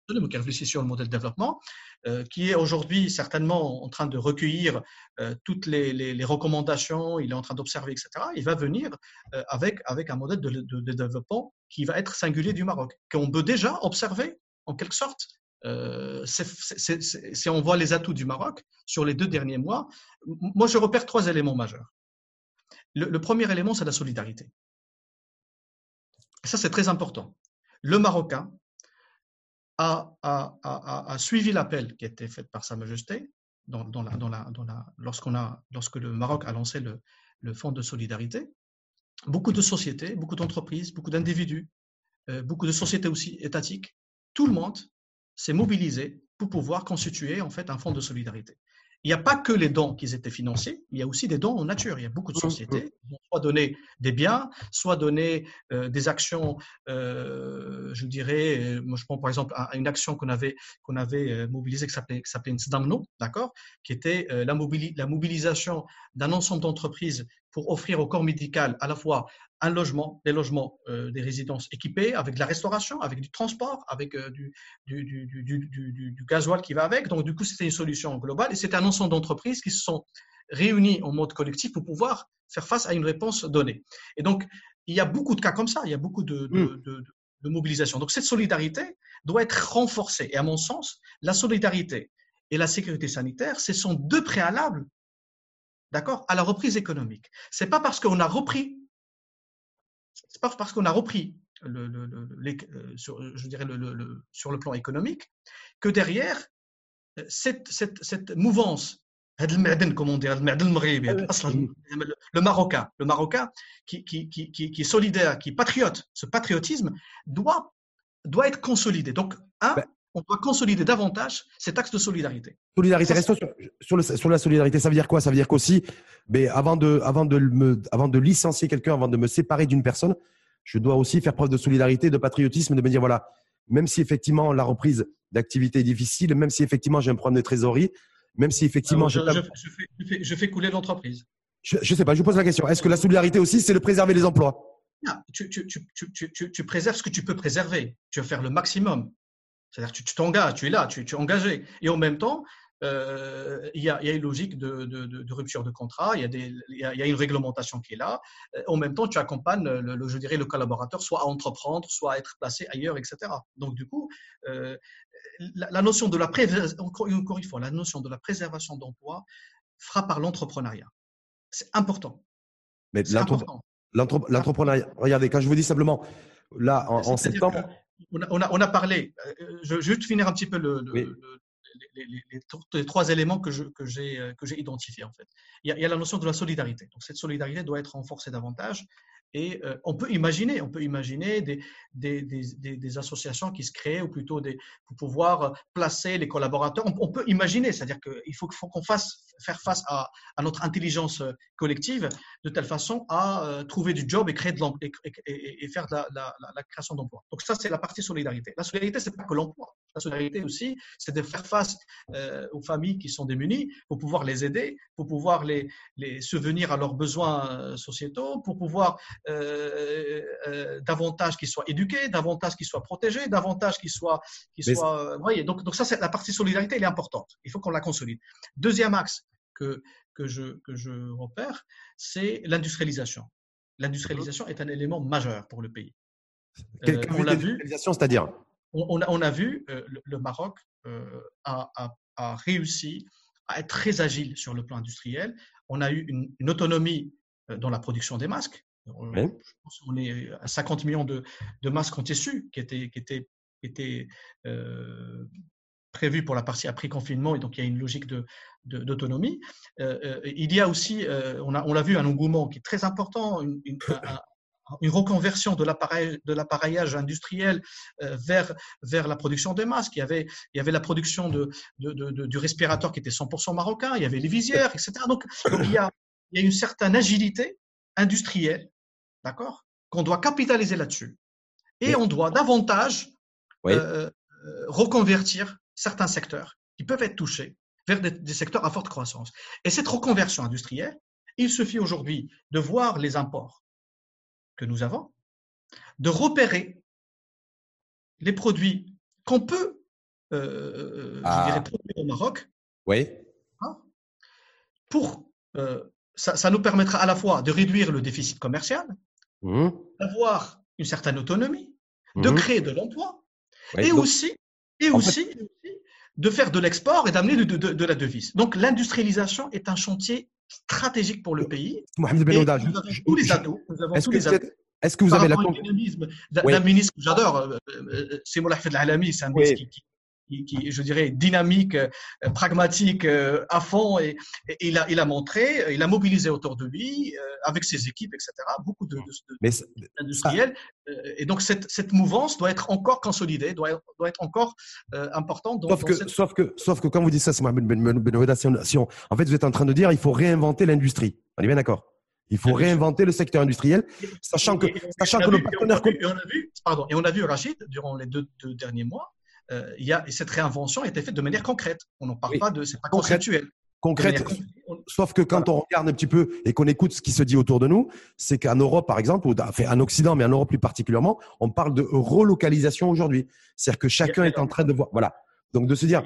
Qui réfléchit sur le modèle de développement, euh, qui est aujourd'hui certainement en train de recueillir toutes les, recommandations, il est en train d'observer, etc. Il va venir avec, avec un modèle de, de, développement qui va être singulier du Maroc, qu'on peut déjà observer en quelque sorte euh, si on voit les atouts du Maroc sur les deux derniers mois, moi je repère trois éléments majeurs. Le, premier élément, c'est la solidarité. Ça, c'est très important. Le Marocain a, suivi l'appel qui a été fait par Sa Majesté lorsqu'on a, lorsque le Maroc a lancé le, le Fonds de solidarité. Beaucoup de sociétés, beaucoup d'entreprises, beaucoup d'individus, euh, beaucoup de sociétés aussi étatiques, tout le monde s'est mobilisé pour pouvoir constituer en fait un fonds de solidarité. Il n'y a pas que les dons qui étaient financés, il y a aussi des dons en nature. Il y a beaucoup de mmh, sociétés mmh. qui ont soit donné des biens, soit donné euh, des actions, euh, je dirais, euh, moi je prends par exemple une action qu'on avait, qu'on avait mobilisée qui s'appelait, qui s'appelait d'accord, qui était la, la mobilisation d'un ensemble d'entreprises pour offrir au corps médical à la fois un logement, des logements, euh, des résidences équipées, avec de la restauration, avec du transport, avec euh, du, du, du, du, gasoil qui va avec. Donc, du coup, c'était une solution globale et c'était un ensemble d'entreprises qui se sont réunies en mode collectif pour pouvoir faire face à une réponse donnée. Et donc, il y a beaucoup de cas comme ça, il y a beaucoup de, de, mm. de mobilisation. Donc, cette solidarité doit être renforcée. Et à mon sens, la solidarité et la sécurité sanitaire, ce sont deux préalables d'accord, à la reprise économique. C'est pas parce qu'on a repris c'est pas parce qu'on a repris le, le, euh, sur, je dirais le, sur le plan économique que derrière euh, cette, cette, cette mouvance comme on dit, le Marocain, le Marocain qui, qui, qui, qui, est solidaire, qui est patriote, ce patriotisme doit, doit être consolidé. Donc, un, ben on doit consolider davantage cet axe de solidarité. Solidarité, restons sur, sur, la solidarité. Ça veut dire quoi? Ça veut dire qu'aussi, mais avant de, avant, de me, avant de licencier quelqu'un, avant de me séparer d'une personne, je dois aussi faire preuve de solidarité, de patriotisme, de me dire voilà, même si effectivement la reprise d'activité est difficile, même si effectivement j'ai un problème de trésorerie, Même si effectivement. je, fais, couler l'entreprise. Je ne sais pas, je vous pose la question. Est-ce que la solidarité aussi, c'est de préserver les emplois? Tu, tu, préserves ce que tu peux préserver. Tu vas faire le maximum. C'est-à-dire que tu t'engages, tu es là, tu, es engagé. Et en même temps, euh, il, y a, une logique de, rupture de contrat, il y, a des, il, y a, une réglementation qui est là. Euh, en même temps, tu accompagnes, le, je dirais, le collaborateur soit à entreprendre, soit à être placé ailleurs, etc. Donc, du coup, euh, la, notion de la encore une fois, la notion de la préservation d'emploi fera par l'entrepreneuriat. C'est important. Mais l'entrepreneuriat, regardez, quand je vous dis simplement, là, en, septembre. On a, on, a, parlé, je, vais juste finir un petit peu le, les, trois éléments que j'ai que j'ai identifiés en fait. Il y, a, il y, a, la notion de la solidarité. Donc cette solidarité doit être renforcée davantage. Et euh, on peut imaginer, on peut imaginer des, associations qui se créent, ou plutôt des, pour pouvoir placer les collaborateurs. On, peut imaginer, c'est-à-dire qu'il faut, qu'on fasse faire face à, notre intelligence collective de telle façon à euh, trouver du job et créer de et, et, faire de la, création d'emplois. Donc ça, c'est la partie solidarité. La solidarité, c'est pas que l'emploi. La solidarité aussi, c'est de faire face euh, aux familles qui sont démunies pour pouvoir les aider, pour pouvoir les, les subvenir à leurs besoins sociétaux, pour pouvoir davantage qu'ils soient éduqués, davantage qu'ils soient protégés, davantage qu'ils soient, soient. Vous voyez, donc, donc ça, c'est la partie solidarité, elle est importante. Il faut qu'on la consolide. Deuxième axe que que je que je repère, c'est l'industrialisation. L'industrialisation est un élément majeur pour le pays. Euh, on l'a vu. C'est-à-dire? On, on, a, vu le, Maroc a, a, a, réussi à être très agile sur le plan industriel. On a eu une, une autonomie dans la production des masques. Je pense qu'on est à 50 millions de, masques en tissu qui étaient, qui étaient, étaient euh, prévus pour la partie après confinement et donc il y a une logique d'autonomie. De, euh, euh, il y a aussi, on l'a on a vu, un engouement qui est très important, une, une, reconversion de l'appareillage industriel vers, vers la production des masques. Il y avait, il y avait la production de, de, du respirateur qui était 100% marocain, il y avait les visières, etc. Donc, il, y a, il y a une certaine agilité industrielle D'accord? Qu'on doit capitaliser là-dessus. Et on doit davantage euh, euh, reconvertir certains secteurs qui peuvent être touchés vers des, secteurs à forte croissance. Et cette reconversion industrielle, il suffit aujourd'hui de voir les imports que nous avons, de repérer les produits qu'on peut euh, ah. produire au Maroc. Oui. Hein, pour, ça, ça, nous permettra à la fois de réduire le déficit commercial, Mmh. d'avoir une certaine autonomie, de mmh. créer de l'emploi et, aussi, et aussi, de faire de l'export et d'amener de, de, la devise. Donc l'industrialisation est un chantier stratégique pour le pays. Mohamed Ben nous avons tous les atouts. Est-ce que vous avez la d'un ministre que j'adore, euh, euh, c'est Moulay Alami, c'est un ministre qui, qui, je dirais, dynamique, euh, pragmatique euh, à fond. Et, il, a, il a montré, euh, il a mobilisé autour de lui, avec ses équipes, etc., beaucoup d'industriels. Et donc, cette, cette, mouvance doit être encore consolidée, doit, doit être encore importante. sauf, que, sauf, que, sauf que, quand vous dites ça, c'est ben, ben, ben, si en fait, vous êtes en train de dire il faut réinventer l'industrie. On est bien d'accord il faut réinventer le secteur industriel, sachant que, sachant que nos partenaires. Et on a vu, pardon, et on a vu, Rachid, durant les deux, deux derniers mois, euh, il y a, et cette réinvention a été faite de manière concrète. On n'en parle pas de, c'est pas conceptuel. Concrète. Sauf que quand on regarde un petit peu et qu'on écoute ce qui se dit autour de nous, c'est qu'en Europe, par exemple, ou enfin, en Occident, mais en Europe plus particulièrement, on parle de relocalisation aujourd'hui. C'est-à-dire que chacun est en train de voir. Voilà. Donc de se dire.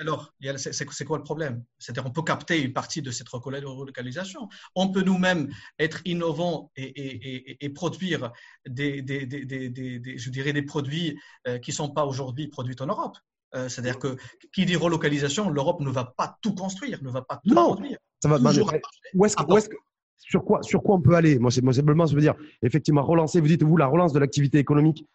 alors, c'est quoi le problème? C'est-à-dire on peut capter une partie de cette relocalisation. On peut nous-mêmes être innovants et, produire des, je dirais des produits euh, qui ne sont pas aujourd'hui produits en Europe. Euh, c'est-à-dire que qui dit relocalisation, l'Europe ne va pas tout construire, ne va pas tout non, produire. Ça va, où est-ce que, sur quoi, sur quoi on peut aller? Moi, simplement, je veux dire, effectivement, relancer. Vous dites vous la relance de l'activité économique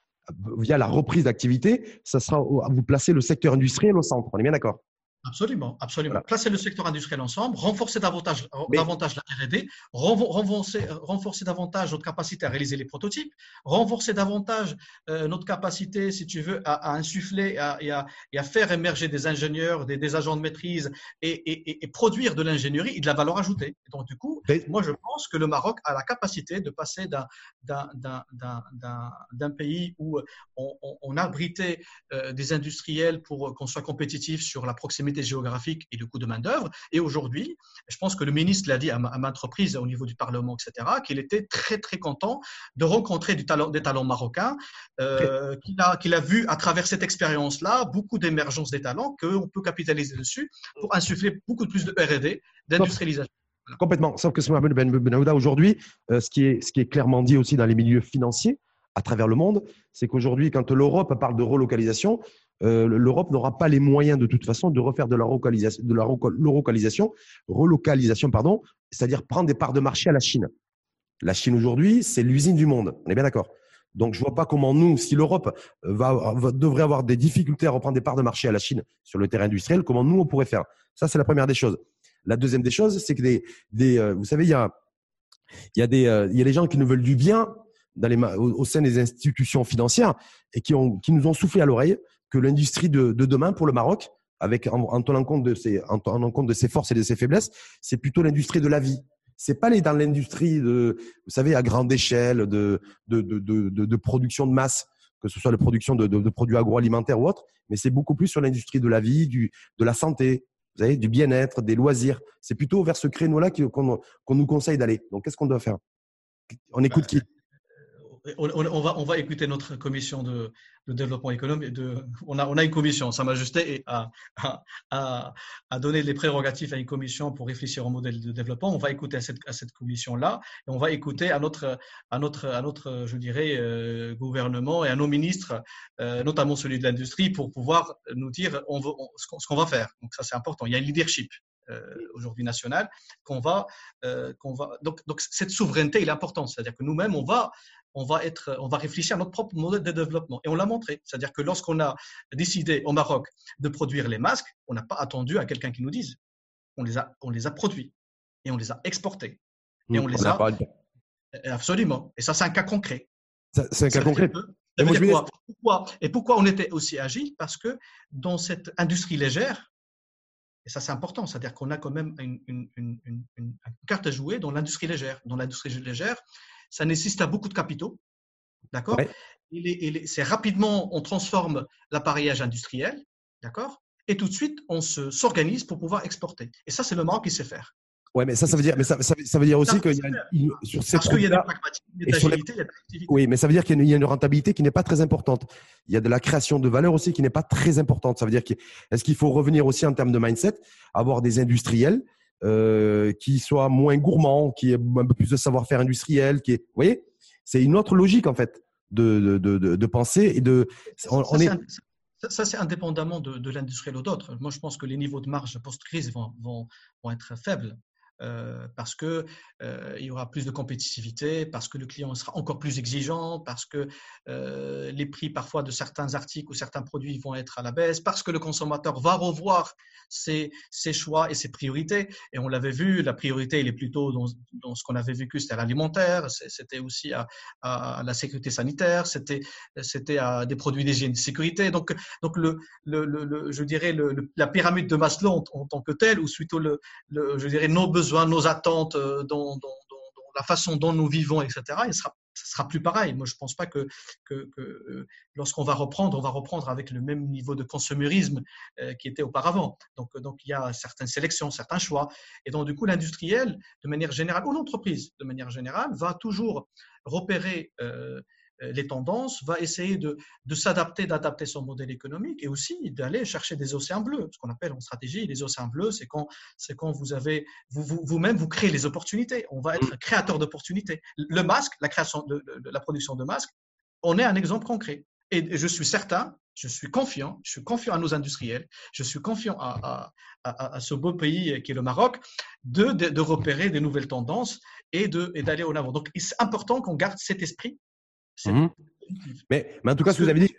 via la reprise d'activité, ça sera vous placer le secteur industriel au centre. On est bien d'accord? Absolument, absolument. Placer le secteur industriel ensemble, renforcer davantage, davantage la R&D, renforcer, renforcer davantage notre capacité à réaliser les prototypes, renforcer davantage euh, notre capacité, si tu veux, à, insuffler et à, à, faire émerger des ingénieurs, des, agents de maîtrise et, produire de l'ingénierie et de la valeur ajoutée. donc, du coup, moi, je pense que le Maroc a la capacité de passer d'un pays où on, on, abritait euh, des industriels pour qu'on soit compétitif sur la proximité proximité géographique et le coût de main-d'œuvre. Et aujourd'hui, je pense que le ministre l'a dit à, ma entreprise au niveau du Parlement, etc., qu'il était très, très content de rencontrer du talent, des talents marocains, euh, qu'il a, qu'il a vu à travers cette expérience-là beaucoup d'émergence des talents, qu'on peut capitaliser dessus pour insuffler beaucoup plus de RD, d'industrialisation. Complètement. Sauf que Mohamed Ben Benahouda, aujourd'hui, euh, ce, qui est, ce qui est clairement dit aussi dans les milieux financiers à travers le monde, c'est qu'aujourd'hui, quand l'Europe parle de relocalisation, euh, l'Europe n'aura pas les moyens de toute façon de refaire de la relocalisation, relocalisation, pardon, c'est-à-dire prendre des parts de marché à la Chine. La Chine aujourd'hui, c'est l'usine du monde. On est bien d'accord. Donc, je vois pas comment nous, si l'Europe va, devrait avoir des difficultés à reprendre des parts de marché à la Chine sur le terrain industriel, comment nous on pourrait faire? Ça, c'est la première des choses. La deuxième des choses, c'est que euh, vous savez, il y a, des, euh, gens qui nous veulent du bien au, sein des institutions financières et qui nous ont soufflé à l'oreille que l'industrie de, de, demain pour le Maroc, avec en, en tenant compte de ses, en tenant compte de ses forces et de ses faiblesses, c'est plutôt l'industrie de la vie. C'est pas les dans l'industrie de, vous savez, à grande échelle de, de, de, production de masse, que ce soit la production de, de, produits agroalimentaires ou autres, mais c'est beaucoup plus sur l'industrie de la vie, du, de la santé, vous savez, du bien-être, des loisirs. C'est plutôt vers ce créneau-là qu'on nous conseille d'aller. Donc, qu'est-ce qu'on doit faire? On écoute qui? On, va, on va écouter notre commission de, développement économique. De, on, a, on a une commission, Sa Majesté a, a, a, les prérogatives à une commission pour réfléchir au modèle de développement. On va écouter à cette, à cette commission-là et on va écouter à notre, à notre, à notre je dirais, euh, gouvernement et à nos ministres, euh, notamment celui de l'industrie, pour pouvoir nous dire on veut, ce qu'on va faire. Donc ça, c'est important. Il y a un leadership. Euh, aujourd'hui national qu'on va qu'on va donc donc cette souveraineté est importante c'est-à-dire que nous-mêmes on va on va, être, on va réfléchir à notre propre modèle de développement. Et on l'a montré. C'est-à-dire que lorsqu'on a décidé au Maroc de produire les masques, on n'a pas attendu à quelqu'un qui nous dise. On les, a, on les a produits et on les a exportés. Et on, les a. Absolument. Et ça, c'est un cas concret. C'est un cas concret. pourquoi, et pourquoi on était aussi agile? Parce que dans cette industrie légère, et ça, c'est important, c'est-à-dire qu'on a quand même une, une, carte à jouer dans l'industrie légère. Dans l'industrie légère, ça nécessite à beaucoup de capitaux. D'accord? C'est rapidement, on transforme l'appareillage industriel. D'accord? Et tout de suite, on s'organise pour pouvoir exporter. Et ça, c'est le Maroc qui sait faire. Ouais, mais ça, ça veut dire, mais ça, ça, veut dire aussi qu'il y a une, sur Parce qu'il y a de pragmatisme, il y a de Oui, mais ça veut dire qu'il y a une rentabilité qui n'est pas très importante. Il y a de la création de valeur aussi qui n'est pas très importante. Ça veut dire est-ce qu'il faut revenir aussi en termes de mindset, avoir des industriels euh, qui soit moins gourmand, qui ait un peu plus de savoir-faire industriel, qui est, vous voyez, c'est une autre logique en fait de, de, de, de penser et de. On, ça, est... Ça, c'est indépendamment de, de l'industriel ou d'autres. Moi, je pense que les niveaux de marge post-crise vont, vont, vont, être faibles. Euh, parce que euh, il y aura plus de compétitivité, parce que le client sera encore plus exigeant, parce que euh, les prix parfois de certains articles ou certains produits vont être à la baisse, parce que le consommateur va revoir ses, choix et ses priorités. Et on l'avait vu, la priorité, il est plutôt dans, ce qu'on avait vécu, c'était l'alimentaire, c'était aussi à, à, la sécurité sanitaire, c'était c'était à des produits d'hygiène de sécurité. Donc donc le, le, le, je dirais la pyramide de Maslow en, tant que telle, ou plutôt le, je dirais nos besoins nos attentes, euh, dans, la façon dont nous vivons, etc., il sera, sera plus pareil. Moi, je ne pense pas que, euh, lorsqu'on va reprendre, on va reprendre avec le même niveau de consumérisme euh, qui était auparavant. Donc, donc, il y a certaines sélections, certains choix. Et donc, du coup, l'industriel, de manière générale, ou l'entreprise, de manière générale, va toujours repérer euh, les tendances, va essayer de, s'adapter, d'adapter son modèle économique et aussi d'aller chercher des océans bleus. Ce qu'on appelle en stratégie les océans bleus, c'est quand, c'est quand vous avez, vous-même, vous, créez les opportunités. On va être créateur d'opportunités. Le masque, la création de, la production de masques, on est un exemple concret. Et je suis certain, je suis confiant, je suis confiant à nos industriels, je suis confiant à, ce beau pays qui est le Maroc, de, de, repérer des nouvelles tendances et d'aller et en avant. Donc, c'est important qu'on garde cet esprit Mhm. Mais, mais, en tout cas, ce que vous avez dit.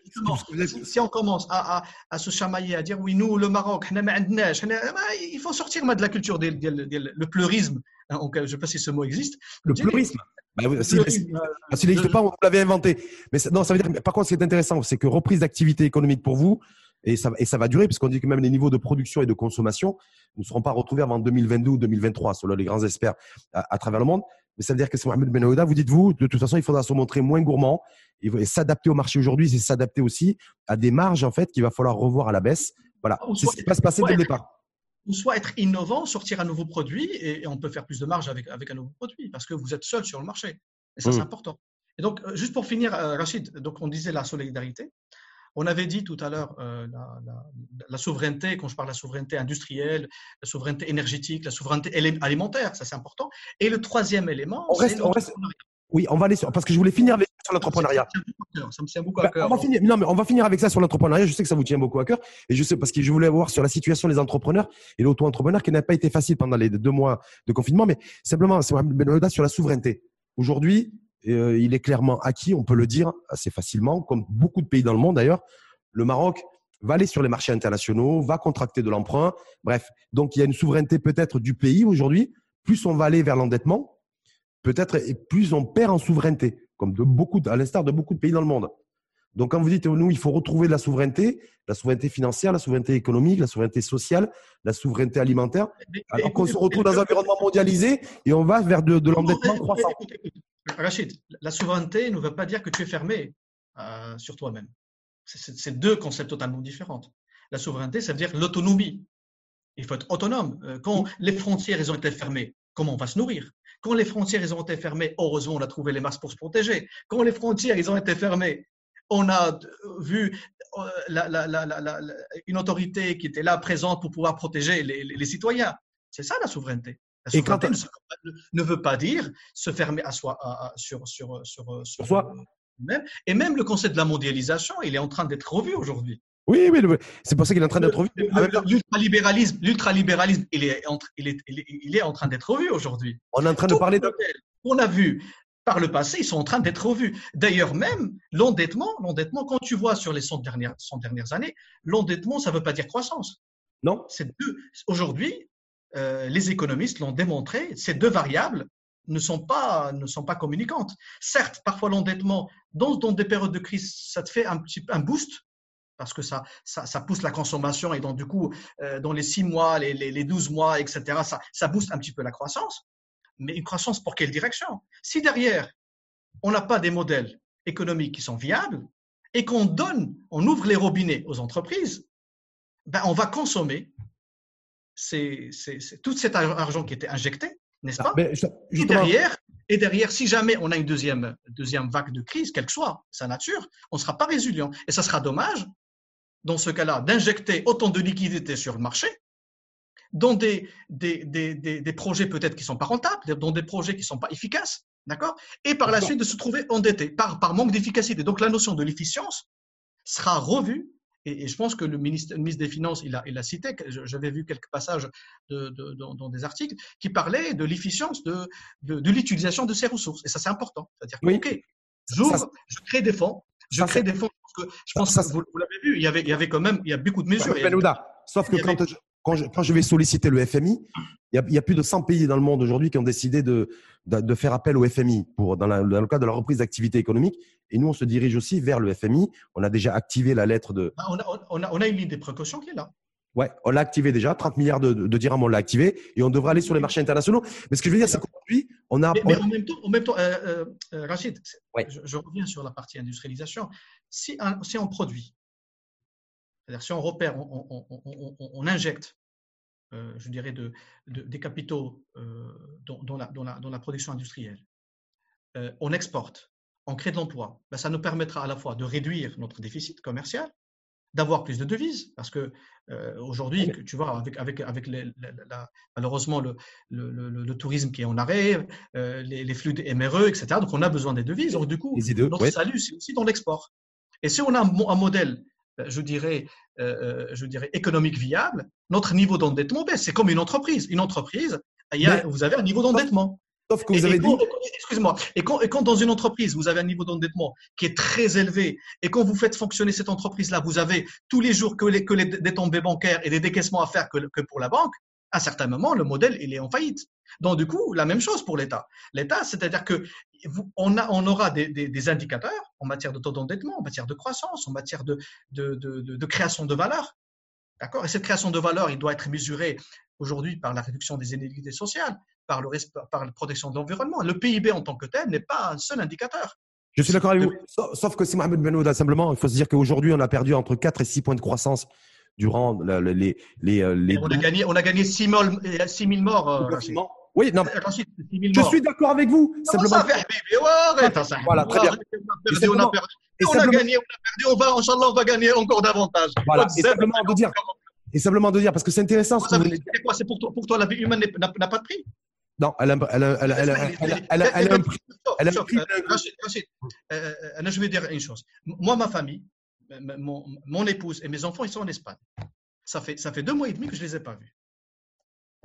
Si on commence à, à, à, se chamailler, à dire oui, nous, le Maroc, il faut sortir de la culture le pleurisme. Hein, je ne sais pas si ce mot existe. Le pleurisme bah, S'il n'existe pas, vous l'avez inventé. Mais non, ça veut dire, par contre, ce qui est intéressant, c'est que reprise d'activité économique pour vous, et ça, et ça va durer, puisqu'on dit que même les niveaux de production et de consommation ne seront pas retrouvés avant 2022 ou 2023, selon les grands experts à travers le monde. Mais ça veut dire que c'est Mohamed Ben vous dites-vous, de toute façon, il faudra se montrer moins gourmand et s'adapter au marché aujourd'hui, c'est s'adapter aussi à des marges en fait qu'il va falloir revoir à la baisse Voilà, c'est ce qui va se passer dès le départ. Ou soit être innovant, sortir un nouveau produit et, on peut faire plus de marge avec, avec un nouveau produit parce que vous êtes seul sur le marché. Et ça, c'est mmh. important. Et donc, euh, juste pour finir, euh, Rachid, donc on disait la solidarité. On avait dit tout à l'heure euh, la, souveraineté, quand je parle de la souveraineté industrielle, la souveraineté énergétique, la souveraineté alimentaire, ça c'est important. Et le troisième élément, on reste, on reste, oui, on va aller sur, parce que je voulais finir avec sur l'entrepreneuriat. Ça me tient beaucoup à bah, cœur. on va finir, non, mais on va finir avec ça sur l'entrepreneuriat. Je sais que ça vous tient beaucoup à cœur. Et je sais, parce que je voulais voir sur la situation des entrepreneurs et l'auto-entrepreneur qui n'a pas été facile pendant les deux mois de confinement, mais simplement, c'est sur la souveraineté. Aujourd'hui, euh, il est clairement acquis, on peut le dire assez facilement, comme beaucoup de pays dans le monde d'ailleurs. Le Maroc va aller sur les marchés internationaux, va contracter de l'emprunt. Bref, donc il y a une souveraineté peut-être du pays aujourd'hui. Plus on va aller vers l'endettement, peut-être, et plus on perd en souveraineté, comme de beaucoup, à l'instar de beaucoup de pays dans le monde. Donc, quand vous dites, nous, il faut retrouver de la souveraineté, la souveraineté financière, la souveraineté économique, la souveraineté sociale, la souveraineté alimentaire, alors qu'on se retrouve dans un environnement mondialisé et on va vers de, l'endettement croissant. Rachid, la souveraineté ne veut pas dire que tu es fermé euh, sur toi-même. C'est deux concepts totalement différents. La souveraineté, ça veut dire l'autonomie. Il faut être autonome. Euh, quand les frontières ont été fermées, comment on va se nourrir? Quand les frontières ont été fermées, heureusement, on a trouvé les masques pour se protéger. Quand les frontières ont été fermées, on a vu euh, une autorité qui était là présente pour pouvoir protéger les, citoyens. C'est ça la souveraineté. La souveraineté ne, veut pas dire se fermer à soi, sur, sur, sur, sur soi. Même. Et même le concept de la mondialisation, il est en train d'être revu aujourd'hui. Oui, oui, c'est pour ça qu'il est en train d'être revu. L'ultralibéralisme, l'ultralibéralisme, il est, il est, il est en train d'être revu aujourd'hui. On est en train de parler de. On a vu par le passé, ils sont en train d'être revus. D'ailleurs, même l'endettement, l'endettement, quand tu vois sur les 100 dernières, dernières années, l'endettement, ça ne veut pas dire croissance. Non. Aujourd'hui, euh, les économistes l'ont démontré, ces deux variables ne sont pas, ne sont pas communicantes. Certes, parfois l'endettement, dans, dans, des périodes de crise, ça te fait un, petit, un boost, parce que ça, ça, pousse la consommation et donc du coup, euh, dans les 6 mois, les, les, les 12 mois, etc., ça, ça booste un petit peu la croissance mais une croissance pour quelle direction? Si derrière, on n'a pas des modèles économiques qui sont viables et qu'on donne, on ouvre les robinets aux entreprises, ben on va consommer tout cet argent qui était injecté, n'est-ce pas? et, derrière, et derrière, si jamais on a une deuxième, deuxième vague de crise, quelle que soit sa nature, on ne sera pas résilient. Et ça sera dommage, dans ce cas-là, d'injecter autant de liquidités sur le marché dans des, des, des, des projets peut-être qui ne sont pas rentables, dans des projets qui ne sont pas efficaces, d'accord? Et par la suite de se trouver endetté par, par manque d'efficacité. Donc la notion de l'efficience sera revue et, je pense que le ministre, le ministre, des Finances, il a, il a cité, j'avais vu quelques passages de, de, dans, des articles qui parlaient de l'efficience de, de, l'utilisation de ces ressources. Et ça, c'est important. C'est-à-dire que, OK, j'ouvre, je crée des fonds, je crée des fonds. Parce que je pense que vous, l'avez vu, il y, avait, il y avait quand même il y a beaucoup de mesures. sauf que quand, quand je, vais solliciter le FMI, il y, a, plus de 100 pays dans le monde aujourd'hui qui ont décidé de, de, faire appel au FMI pour, dans, le cadre de la reprise d'activité économique. Et nous, on se dirige aussi vers le FMI. On a déjà activé la lettre de. Ah, on, a, on, a, une ligne des précautions qui est là. Ouais, on l'a activé déjà. 30 milliards de, de dirhams, on l'a activé. Et on devrait aller sur les marchés internationaux. Mais ce que je veux dire, c'est qu'aujourd'hui, on a. Mais, en même temps, en même temps euh, euh, euh, Rachid, je, reviens sur la partie industrialisation. Si, si on produit, c'est-à-dire si on repère, on, injecte, euh, je dirais, de, des capitaux euh, dans, la, dans, la, production industrielle, euh, on exporte, on crée de l'emploi, ben, ça nous permettra à la fois de réduire notre déficit commercial, d'avoir plus de devises, parce que aujourd'hui, tu vois, avec, avec, avec malheureusement le, le, tourisme qui est en arrêt, les, flux de MRE, etc., donc on a besoin des devises. Donc, du coup, notre salut, c'est aussi dans l'export. Et si on a un modèle je dirais, euh, euh, je dirais, économique viable, notre niveau d'endettement baisse. C'est comme une entreprise. Une entreprise, il y a, vous avez un niveau d'endettement. Sauf que vous avez dit. Excuse-moi. Et quand, et quand, dans une entreprise, vous avez un niveau d'endettement qui est très élevé, et quand vous faites fonctionner cette entreprise-là, vous avez tous les jours que les, que les détombées bancaires et des décaissements à faire que, que pour la banque, à un certain moment, le modèle, il est en faillite. Donc, du coup, la même chose pour l'État. L'État, c'est-à-dire que on, a, on aura des, indicateurs en matière de taux d'endettement, en matière de croissance, en matière de, création de valeur. D'accord? Et cette création de valeur, il doit être mesuré aujourd'hui par la réduction des inégalités sociales, par, le, par la protection de l'environnement. Le PIB en tant que tel n'est pas un seul indicateur. Je suis d'accord avec vous. Sauf que si Mohamed Benouda, simplement, il faut se dire qu'aujourd'hui, on a perdu entre 4 et 6 points de croissance durant les, les, les, On a gagné, on a gagné 6 000 morts. Oui, non. Je suis d'accord avec vous. Simplement... Ça fait, voilà, très bien. On a perdu, on a perdu. On a gagné, on a perdu, on va, Inch'Allah, on va gagner encore davantage. Voilà, et simplement de dire, et simplement de dire, parce que c'est intéressant. C'est quoi? C'est pour toi, pour toi, la vie humaine n'a pas de prix? Non, elle a, elle a, elle a, elle a, elle a, elle a un prix. Elle a un prix. Je vais dire une chose. Moi, ma famille, mon, mon épouse et mes enfants, ils sont en Espagne. Ça fait, ça fait deux mois et demi que je ne les ai pas vus.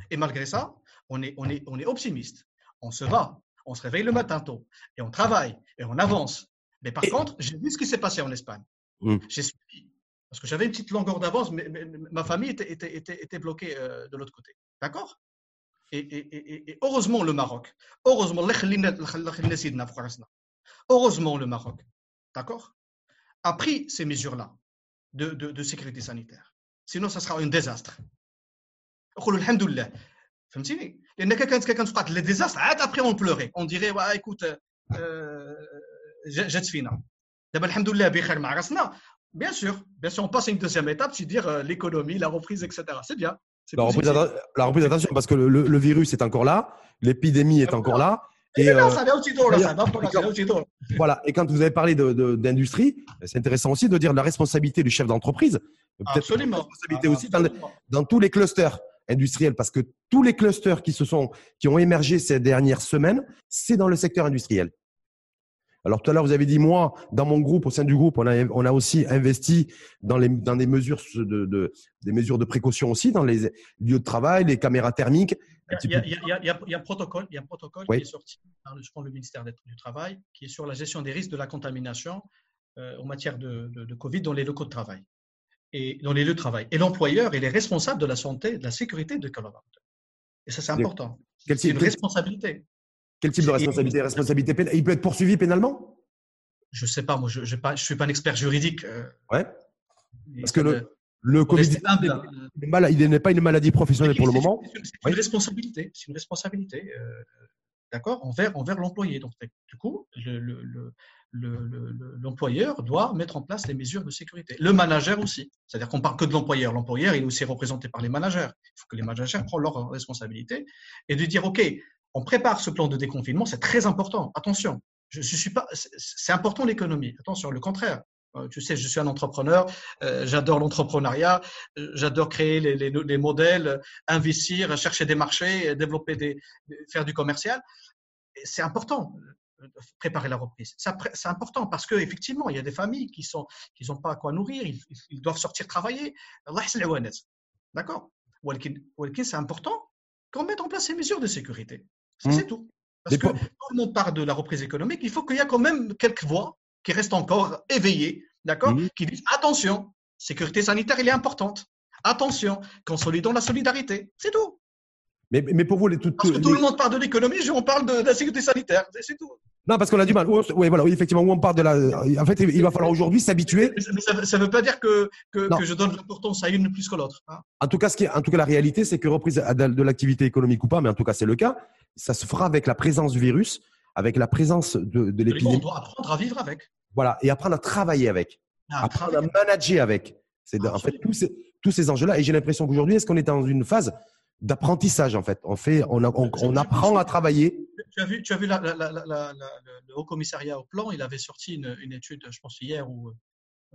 Et malgré ça, on est, on est, on est optimiste. On se va, on se réveille le matin tôt et on travaille et on avance. Mais par contre, j'ai vu ce qui s'est passé en Espagne. Mm. J'ai suivi. Parce que j'avais une petite longueur d'avance, mais, ma famille était, était, était, était bloquée euh, de l'autre côté. D'accord et, et, et, heureusement le Maroc, heureusement, heureusement le Maroc, d'accord, a pris ces mesures-là de, sécurité sanitaire. Sinon, ça sera un désastre. Il y a Alhamdoulilah. Quand les désastre, après on pleurait. On dirait, ouais, écoute, euh, euh, j'ai fini. Bien sûr, bien sûr, on passe à une deuxième étape, c'est-à-dire euh, l'économie, la reprise, etc. C'est bien. La reprise, la attention, parce que le virus est encore là, l'épidémie est encore là, et, euh, voilà. Et quand vous avez parlé d'industrie, de, c'est intéressant aussi de dire la responsabilité du chef d'entreprise. Peut-être la responsabilité aussi dans, dans, tous les clusters industriels, parce que tous les clusters qui se sont, qui ont émergé ces dernières semaines, c'est dans le secteur industriel. Alors tout à l'heure, vous avez dit, moi, dans mon groupe, au sein du groupe, on a, on a aussi investi dans, les, dans des, mesures de, de, des mesures de précaution aussi, dans les lieux de travail, les caméras thermiques. Il y, a, il, y a, il y, a, un protocole, il y a un protocole qui est sorti par le, je pense, le ministère du Travail, qui est sur la gestion des risques de la contamination euh, en matière de, de, de, Covid dans les locaux de travail et dans les lieux de travail. Et l'employeur, il est responsable de la santé, de la sécurité de collaborateurs. Et ça, c'est important. C'est une responsabilité. Quel type de responsabilité Responsabilité pénale Il peut être poursuivi pénalement? Je ne sais pas, moi je ne je suis pas un expert juridique. Euh, ouais. Parce que le, le Covid, il n'est pas une maladie professionnelle pour le moment. C'est une, responsabilité. C'est une responsabilité. Euh, D'accord Envers, envers l'employé. Donc, du coup, l'employeur le, doit mettre en place les mesures de sécurité. Le manager aussi. C'est-à-dire qu'on parle que de l'employeur. L'employeur, il est aussi représenté par les managers. Il faut que les managers prennent leurs responsabilités et de dire, OK, on prépare ce plan de déconfinement, c'est très important. Attention, je, suis pas, c'est important l'économie. Attention, le contraire. Euh, tu sais, je suis un entrepreneur, euh, j'adore l'entrepreneuriat, euh, j'adore créer les, modèles, investir, chercher des marchés, développer des, faire du commercial. C'est important préparer la reprise. C'est important parce que effectivement, il y a des familles qui sont qui n'ont pas à quoi nourrir, ils, doivent sortir travailler. D'accord? C'est important qu'on mette en place ces mesures de sécurité. Mmh. C'est tout. Parce que quand on parle de la reprise économique, il faut qu'il y ait quand même quelques voix qui restent encore éveillées, d'accord mmh. Qui disent attention, sécurité sanitaire, elle est importante. Attention, consolidons la solidarité. C'est tout. Mais, mais pour vous, les toutes. Parce que tout le monde parle de l'économie, on parle de, la sécurité sanitaire. C'est tout. Non, parce qu'on a du mal. Oui, voilà, effectivement, où on parle de la. En fait, il va falloir aujourd'hui s'habituer. Mais ça ne veut pas dire que, que, que je donne l'importance à une plus que l'autre. Hein. En tout cas, ce qui en tout cas, la réalité, c'est que reprise de l'activité économique ou pas, mais en tout cas, c'est le cas. Ça se fera avec la présence du virus, avec la présence de, de l'épidémie. On doit apprendre à vivre avec. Voilà, et apprendre à travailler avec, à apprendre à manager avec. C'est en fait tous ces, tous ces enjeux-là. Et j'ai l'impression qu'aujourd'hui, est-ce qu'on est dans une phase d'apprentissage en fait? On fait, on, on, apprend à travailler. Tu as vu, tu as vu la, la, la, le Haut Commissariat au plan, il avait sorti une, une étude, je pense hier, où,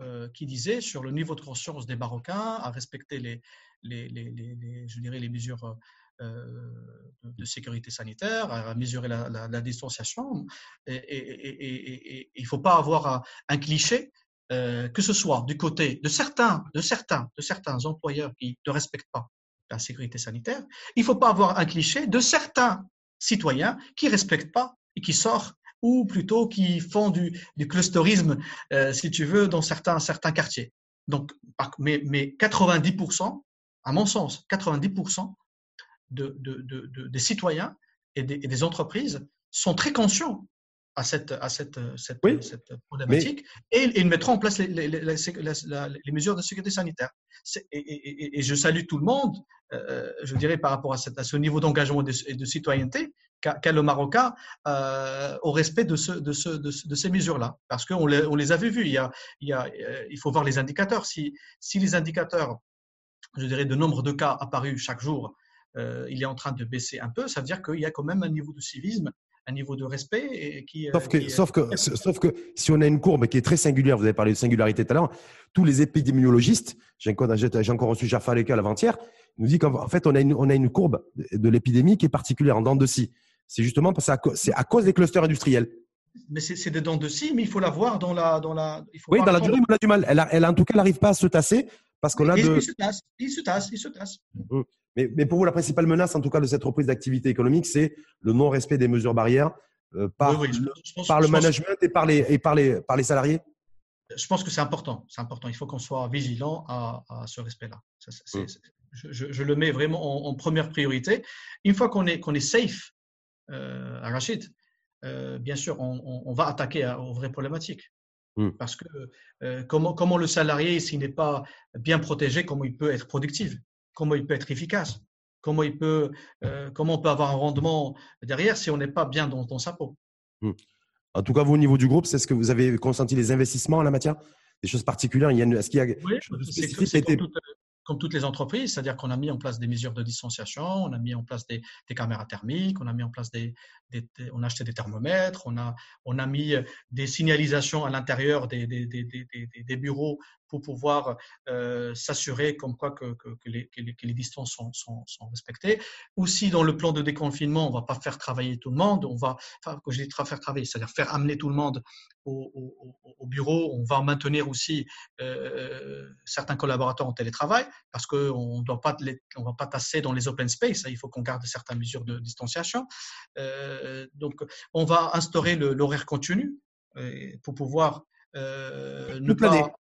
euh, qui disait sur le niveau de conscience des Marocains à respecter les, les, les, les je dirais les mesures euh, de, sécurité sanitaire, à mesurer la, la, distanciation. Et, et, il ne faut pas avoir un, cliché. Euh, que ce soit du côté de certains, de certains, de certains employeurs qui ne respectent pas la sécurité sanitaire, il ne faut pas avoir un cliché de certains citoyens qui ne respectent pas et qui sortent ou plutôt qui font du, du clusterisme, euh, si tu veux, dans certains, certains quartiers. Donc, mais, mais 90%, à mon sens, 90% de, de, de, des citoyens et des, et des, entreprises sont très conscients à cette, à cette, cette, cette problématique et ils mettront en place les, les, les, les, mesures de sécurité sanitaire. Et, je salue tout le monde, euh, je dirais, par rapport à, cette, à ce niveau d'engagement et de, citoyenneté qu'a le Marocain euh, au respect de, ce, de, ce, de, ces mesures-là. Parce qu'on les, on les avait vues. Il, y a, il, y a, euh, il faut voir les indicateurs. Si, si les indicateurs je dirais, de nombre de cas apparus chaque jour, il est en train de baisser un peu. Ça veut dire qu'il y a quand même un niveau de civisme un niveau de respect et qui. Sauf que, sauf, que, sauf que si on a une courbe qui est très singulière, vous avez parlé de singularité tout à l'heure, tous les épidémiologistes, j'ai encore reçu Jaffa Aleka l'avant-hier, nous dit qu'en fait, on a, une, on a une courbe de l'épidémie qui est particulière en dents de scie. C'est justement parce que c'est à cause des clusters industriels. Mais c'est des dents de scie, mais il faut la voir dans la. Dans la il faut oui, dans la durée, on a du mal. Elle, a, elle en tout cas, n'arrive pas à se tasser parce qu'on a il, de. Il se tasse, il se tasse, il se tasse. Mmh. Mais, mais, pour vous, la principale menace, en tout cas, de cette reprise d'activité économique, c'est le non-respect des mesures barrières euh, par, le, par le management et par les, et par les, par les salariés? Je pense que c'est important. C'est important. Il faut qu'on soit vigilant à, à ce respect-là. Mmh. Je, je, le mets vraiment en, première priorité. Une fois qu'on est, qu'on est safe euh, à Rachid, euh, bien sûr, on, on, va attaquer aux vraies problématiques. Mmh. Parce que comment, comment le salarié, s'il n'est pas bien protégé, comment il peut être productif? Comment il peut être efficace Comment, il peut, euh, comment on peut avoir un rendement derrière si on n'est pas bien dans, sa peau. Mmh. En tout cas, vous, au niveau du groupe, c'est ce que vous avez consenti les investissements en la matière? Des choses particulières? Il y a, Est-ce qu'il y a oui, c'est comme toutes les entreprises, c'est-à-dire qu'on a mis en place des mesures de distanciation, on a mis en place des, caméras thermiques, on a mis en place des, on a acheté des thermomètres, on a, on a mis des signalisations à l'intérieur des, des, bureaux pour pouvoir euh, s'assurer comme quoi que, que, les, que, les, distances sont, sont, sont, respectées. Aussi, dans le plan de déconfinement, on ne va pas faire travailler tout le monde, on va, enfin, quand je dis faire travailler, c'est-à-dire faire amener tout le monde au, au, au, bureau, on va maintenir aussi euh, certains collaborateurs en télétravail parce qu'on ne va pas tasser dans les open space, hein, il faut qu'on garde certaines mesures de distanciation. Euh, donc, on va instaurer l'horaire continu pour pouvoir euh, ne pas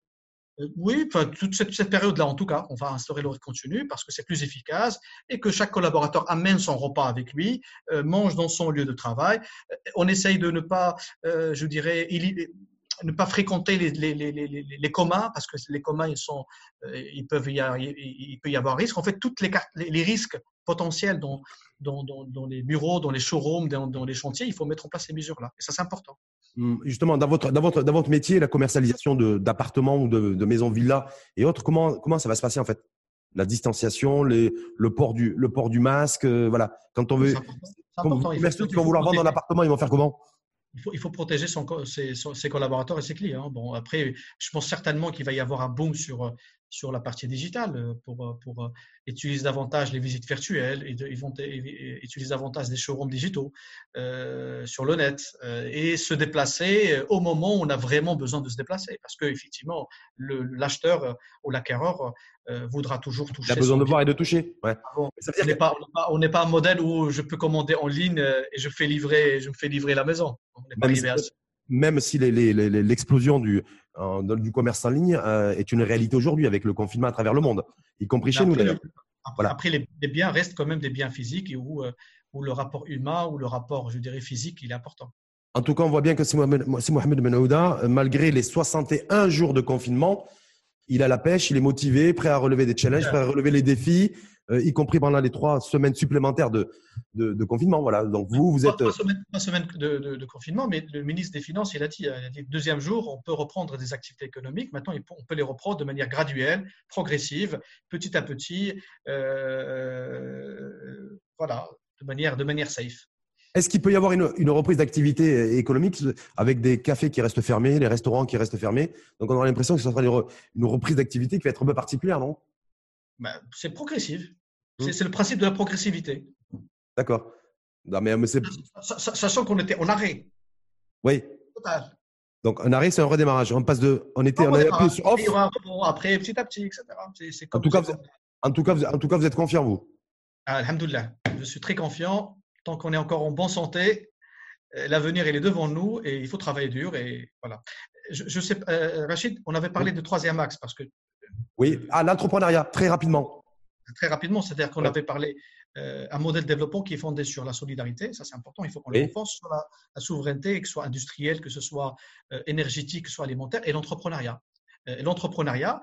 oui, enfin, toute cette, période-là, en tout cas, on va instaurer l'horaire continu parce que c'est plus efficace et que chaque collaborateur amène son repas avec lui, euh, mange dans son lieu de travail. Euh, on essaye de ne pas, je dirais, ne pas fréquenter les, communs parce que les communs ils sont ils peuvent y avoir, il peut y avoir risque en fait toutes les les risques potentiels dans, les bureaux dans les showrooms dans, dans, les chantiers il faut mettre en place ces mesures là et ça c'est important justement, dans votre, dans votre, dans votre métier, la commercialisation d'appartements ou de, de maisons villas et autres, comment, comment ça va se passer en fait? La distanciation, les, le, port du, le port du masque, euh, voilà. Quand on veut. Les qui vont vouloir vendre un appartement, ils vont faire comment? Il faut, il faut, protéger son, ses, ses, collaborateurs et ses clients. Bon, après, je pense certainement qu'il va y avoir un boom sur, sur la partie digitale euh, pour, euh, pour euh, utiliser davantage les visites virtuelles et ils vont utiliser davantage des showrooms digitaux sur le net et se déplacer au moment où on a vraiment besoin de se déplacer parce que effectivement l'acheteur ou l'acquéreur voudra toujours toucher. Il a besoin de voir et de toucher. Ouais. Ah on n'est pas, pas, un modèle où je peux commander en ligne et je fais livrer, je me fais livrer la maison. On n'est pas ça même si l'explosion du, du commerce en ligne euh, est une réalité aujourd'hui avec le confinement à travers le monde, y compris chez nous d'ailleurs. Après, les, biens restent quand même des biens physiques et où, euh, où, le rapport humain ou le rapport, je dirais, physique, il est important. En tout cas, on voit bien que si Mohamed, Mohamed Benahouda, euh, malgré les 61 jours de confinement, il a la pêche, il est motivé, prêt à relever des challenges, prêt à relever les défis, euh, y compris pendant les trois semaines supplémentaires de, de, confinement. Voilà. Donc vous, vous êtes. Pas, semaine, semaine de, de, confinement, mais le ministre des Finances, il a dit, il a dit deuxième jour, on peut reprendre des activités économiques. Maintenant, on peut les reprendre de manière graduelle, progressive, petit à petit, euh, voilà, de manière, de manière safe. Est-ce qu'il peut y avoir une, une reprise d'activité économique avec des cafés qui restent fermés, les restaurants qui restent fermés? Donc on aura l'impression que ce sera une reprise d'activité qui va être un peu particulière, non? Bah, c'est progressif. Mmh. C'est le principe de la progressivité. D'accord. mais, Sachant qu'on était en arrêt. Oui. Total. Donc un arrêt, c'est un redémarrage. On passe de, on était, on appuyé sur off. après, petit à petit, etc. en, tout cas, vous, en, tout cas, en tout cas, vous êtes confiant, vous ah, Alhamdoulilah. Je suis très confiant. Tant qu'on est encore en bonne santé, euh, l'avenir il est devant nous et il faut travailler dur. Et voilà. Je, sais, euh, Rachid, on avait parlé de troisième axe parce que oui, à l'entrepreneuriat, très rapidement. Très rapidement, c'est-à-dire qu'on avait parlé euh, un modèle de développement qui est fondé sur la solidarité, ça c'est important, il faut qu'on le renforce sur la, souveraineté, que ce soit industrielle, que ce soit euh, énergétique, que ce soit alimentaire, et l'entrepreneuriat. Euh, l'entrepreneuriat,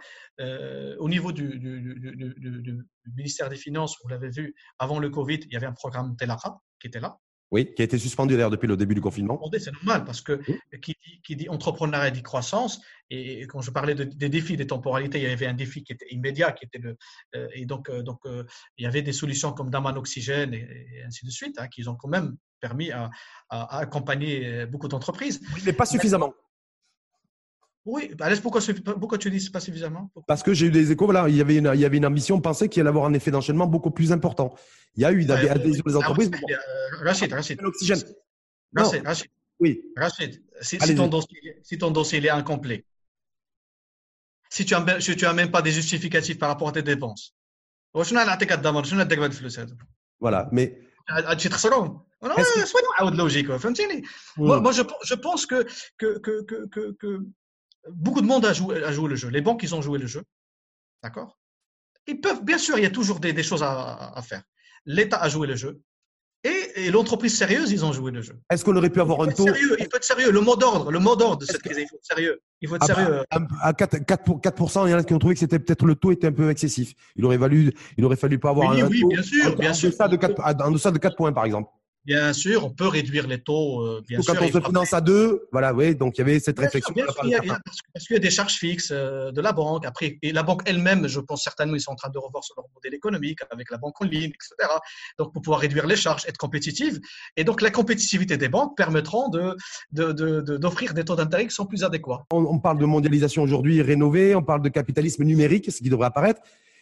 au niveau du, du, ministère des Finances, vous l'avez vu, avant le Covid, il y avait un programme Telara qui était là, Oui, qui a été suspendu d'ailleurs depuis le début du confinement. C'est normal parce que qui, dit, qui, dit, entrepreneuriat dit croissance. Et quand je parlais des défis, des temporalités, il y avait un défi qui était immédiat, qui était le, euh, et donc, euh, donc euh, il y avait des solutions comme Daman Oxygène et, ainsi de suite, hein, qui ont quand même permis à, accompagner beaucoup d'entreprises. Oui, mais pas suffisamment. Oui, bah, pourquoi, pourquoi tu dis pas suffisamment? Parce que j'ai eu des échos, voilà, il y avait une, il y avait une ambition, on pensait qu'il allait avoir un effet d'enchaînement beaucoup plus important. Il y a eu des adhésions des entreprises. Rachid, Rachid. Rachid, Rachid. Oui. Rachid, si, ton dossier, si, ton dossier, est incomplet, si tu n'as si même pas des justificatifs par rapport à tes dépenses, voilà, mais. Soyons logique. Moi, je, je pense que, que, que, que, que beaucoup de monde a joué, a joué le jeu. Les banques, ils ont joué le jeu. D'accord? Ils peuvent, bien sûr, il y a toujours des, des choses à, à faire. L'État a joué le jeu. Et, l'entreprise sérieuse, ils ont joué le jeu. Est-ce qu'on aurait pu avoir un taux sérieux, Il faut être sérieux. Le mot d'ordre, le mot d'ordre de cette crise, il faut être sérieux. Il faut être ah bah, sérieux. À, 4, 4, il y en a qui ont trouvé que c'était peut-être le taux était un peu excessif. Il aurait fallu, il aurait fallu pas avoir oui, un, oui, bien sûr, bien sûr. de 4, en deçà de 4 points, par exemple. Bien sûr, on peut réduire les taux. Euh, bien sûr, quand on se finance à deux, voilà, oui, donc il y avait cette réflexion. bien sûr, parce qu'il y a des charges fixes euh, de la banque. Après, et la banque elle-même, je pense certainement, ils sont en train de revoir sur leur modèle économique avec la banque en ligne, etc. Donc, pour pouvoir réduire les charges, être compétitive. Et donc, la compétitivité des banques permettront d'offrir de, de, des taux d'intérêt qui sont plus adéquats. On, on parle de mondialisation aujourd'hui rénovée, on parle de capitalisme numérique, ce qui devrait apparaître.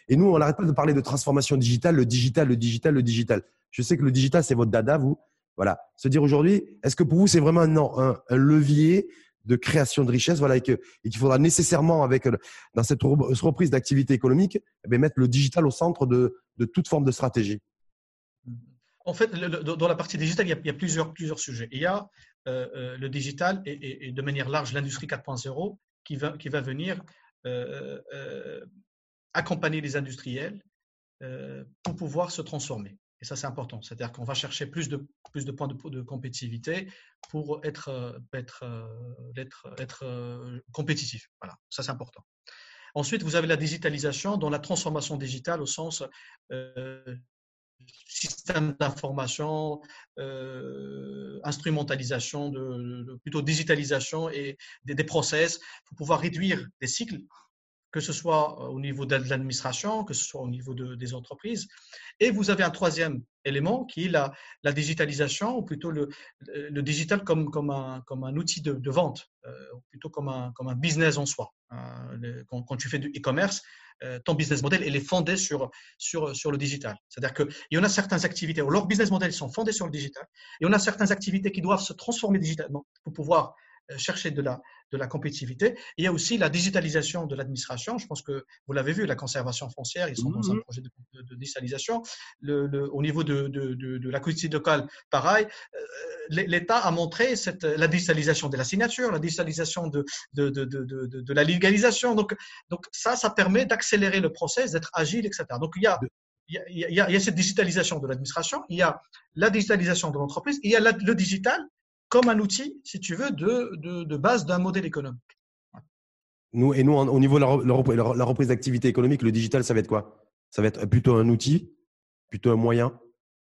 Et nous, on n'arrête pas de parler de transformation digitale, le digital, le digital, le digital. Je sais que le digital, c'est votre dada, vous. Voilà. Se dire aujourd'hui, est-ce que pour vous, c'est vraiment un, un, levier de création de richesse, voilà, et qu'il faudra nécessairement, avec dans cette reprise d'activité économique, eh mettre le digital au centre de, toute forme de stratégie? En fait, dans la partie digitale, il y a, plusieurs, sujets. Il y a euh, euh, le digital et, de manière large l'industrie 4.0 qui va, venir euh, accompagner les industriels pour pouvoir se transformer. Et ça, c'est important. C'est-à-dire qu'on va chercher plus de, plus de points de, compétitivité pour être, euh, être, euh, être, être euh, compétitif. Voilà, ça, c'est important. Ensuite, vous avez la digitalisation, dans la transformation digitale au sens système d'information, instrumentalisation, de, plutôt digitalisation et des, des process pour pouvoir réduire des cycles que ce soit au niveau de l'administration, que ce soit au niveau de, des entreprises. Et vous avez un troisième élément qui est la, digitalisation, ou plutôt le, digital comme, un, outil de, vente, euh, plutôt comme un, business en soi. Euh, quand, tu fais du e-commerce, euh, ton business model il est fondé sur le digital. C'est-à-dire qu'il y en a certaines activités où leurs business models sont fondés sur le digital, et on a certaines activités qui doivent se transformer digitalement pour pouvoir chercher de la, de la compétitivité. il y a aussi la digitalisation de l'administration. Je pense que vous l'avez vu, la conservation foncière, ils sont dans un mhm. projet de, digitalisation. Le, au niveau de, de, de la collectivité locale, pareil. Euh, L'État a montré cette, la digitalisation de la signature, la digitalisation de, de, de, la légalisation. Donc, donc ça, ça permet d'accélérer le process, d'être agile, etc. Donc il y a il y, a, il y, a, cette digitalisation de l'administration, il y a la digitalisation de l'entreprise, il y a le digital comme un outil, si tu veux, de, de, de base d'un modèle économique. Nous, et nous, au niveau de la, la reprise d'activité économique, le digital, ça va être quoi? Ça va être plutôt un outil, plutôt un moyen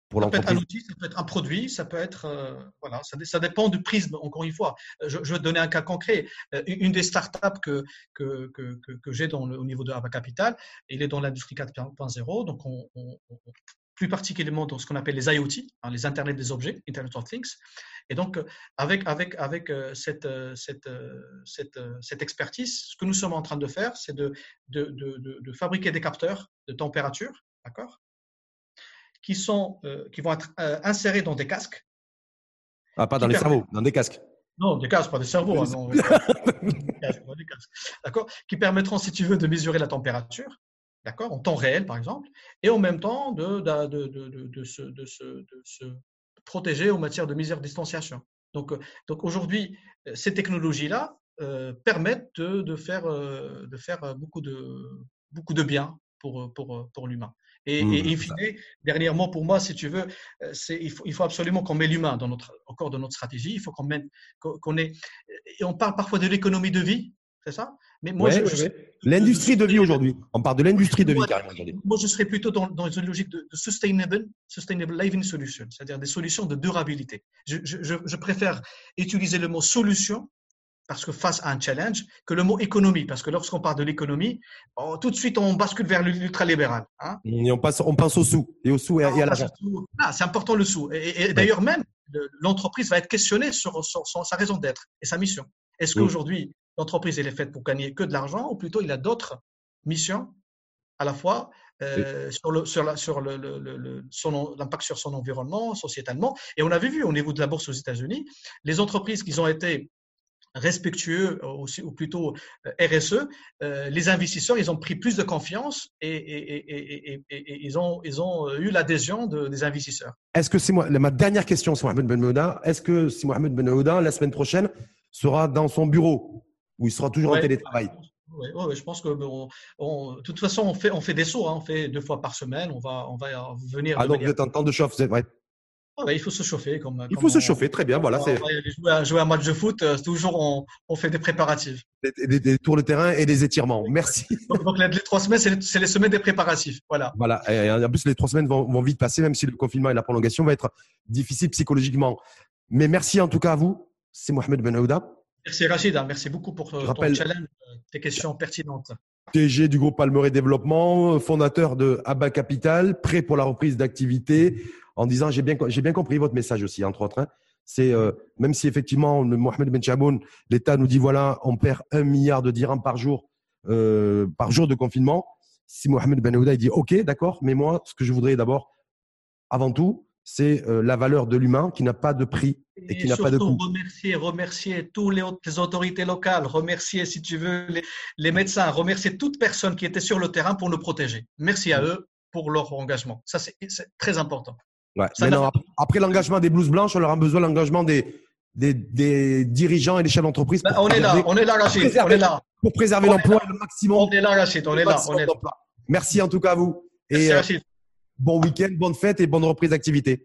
pour ça peut être un outil, ça peut être un produit, ça peut être euh, voilà, ça, ça, dépend du prisme. Encore une fois, je, je, vais te donner un cas concret. Euh, une des startups que que, que, que, j'ai au niveau de Ava Capital, il est dans l'industrie 4.0, donc on, on, plus particulièrement dans ce qu'on appelle les IoT, hein, les Internet des objets, Internet of Things. Et donc, avec, avec, avec euh, cette, euh, cette, euh, cette, cette, expertise, ce que nous sommes en train de faire, c'est de, de, de, de, fabriquer des capteurs de température, d'accord qui, sont, qui vont être insérés dans des casques. Ah, pas dans les cerveaux, dans des casques. Non, des casques, pas des cerveaux. Hein, d'accord Qui permettront, si tu veux, de mesurer la température d'accord, en temps réel par exemple, et en même temps de, de, de, de se, se, protéger en matière de misère distanciation. Donc, euh, donc aujourd'hui, euh, ces technologies-là euh, permettent de, faire, de faire beaucoup de, beaucoup de bien pour, pour, pour l'humain. Et, mmh, et, fine, dernièrement, pour moi, si tu veux, il faut, il faut absolument qu'on met l'humain dans notre, au corps de notre stratégie. Il faut qu'on qu'on ait, et on parle parfois de l'économie de vie, c'est ça? Mais moi, l'industrie de vie aujourd'hui. On parle de l'industrie de vie carrément aujourd'hui. Moi, je serais plutôt dans, une logique de, sustainable, sustainable living solution, c'est-à-dire des solutions de durabilité. Je, je, préfère utiliser le mot solution parce que face à un challenge, que le mot économie, parce que lorsqu'on parle de l'économie, oh, tout de suite on bascule vers l'ultralibéral. Hein et on, passe, on pense au sous, et au sous et, à l'argent. Ah, c'est important le sous. Et, d'ailleurs même, l'entreprise va être questionnée sur, sa raison d'être et sa mission. Est-ce qu'aujourd'hui, l'entreprise est faite pour gagner que de l'argent, ou plutôt il a d'autres missions à la fois euh, sur le sur la, sur le, l'impact sur son environnement sociétalement? Et on avait vu au niveau de la bourse aux États-Unis les entreprises qui ont été respectueux euh, ou, plutôt euh, RSE, euh, les investisseurs, ils ont pris plus de confiance et, ils, ont, ils ont eu l'adhésion des investisseurs. Est-ce que c'est moi, ma dernière question, c'est Mohamed Ben Mouda, est-ce que si Mohamed Ben Mouda, la semaine prochaine, sera dans son bureau ou il sera toujours en télétravail oui, je pense que de toute façon, on fait, on fait des sauts, hein, on fait deux fois par semaine, on va, on va venir. Ah, donc vous êtes en temps de chauffe, c'est vrai. Ah bah, il faut se chauffer. Comme, il faut se chauffer, très bien. Voilà, jouer, jouer, un match de foot, euh, toujours on, on, fait des préparatifs. Des, tours de terrain et des étirements. Merci. Donc, les, trois semaines, c'est les, semaines des préparatifs. Voilà. Voilà. Et en plus, les trois semaines vont, vont, vite passer, même si le confinement et la prolongation va être difficile psychologiquement. Mais merci en tout cas à vous. C'est Mohamed Ben Aouda. Merci Rachid. Hein. Merci beaucoup pour euh, ton challenge, euh, tes questions pertinentes. TG du groupe Palmeret Développement, fondateur de Abba Capital, prêt pour la reprise d'activité en disant j'ai bien, j'ai bien compris votre message aussi, entre autres. Hein. C'est euh, même si effectivement le Mohamed Ben Chaboun, l'État nous dit voilà, on perd un milliard de dirhams par jour, euh, par jour de confinement. Si Mohamed Ben Aouda il dit ok, d'accord, mais moi, ce que je voudrais d'abord, avant tout, c'est euh, la valeur de l'humain qui n'a pas de prix et, qui n'a pas de coût. Remercier, remercier toutes les, autorités locales, remercier, si tu veux, les, les, médecins, remercier toute personne qui était sur le terrain pour nous protéger. Merci à eux pour leur engagement. Ça, c'est très important après l'engagement des blouses blanches, on leur a besoin de l'engagement des, des, dirigeants et des chefs d'entreprise. Ben, on est là, on est là, Rachid. On est là. Pour préserver l'emploi le maximum. On est là, Rachid. On est là. On est là. Merci en tout cas à vous. Merci, et, Rachid. Bon week-end, bonne fête et bonne reprise d'activité.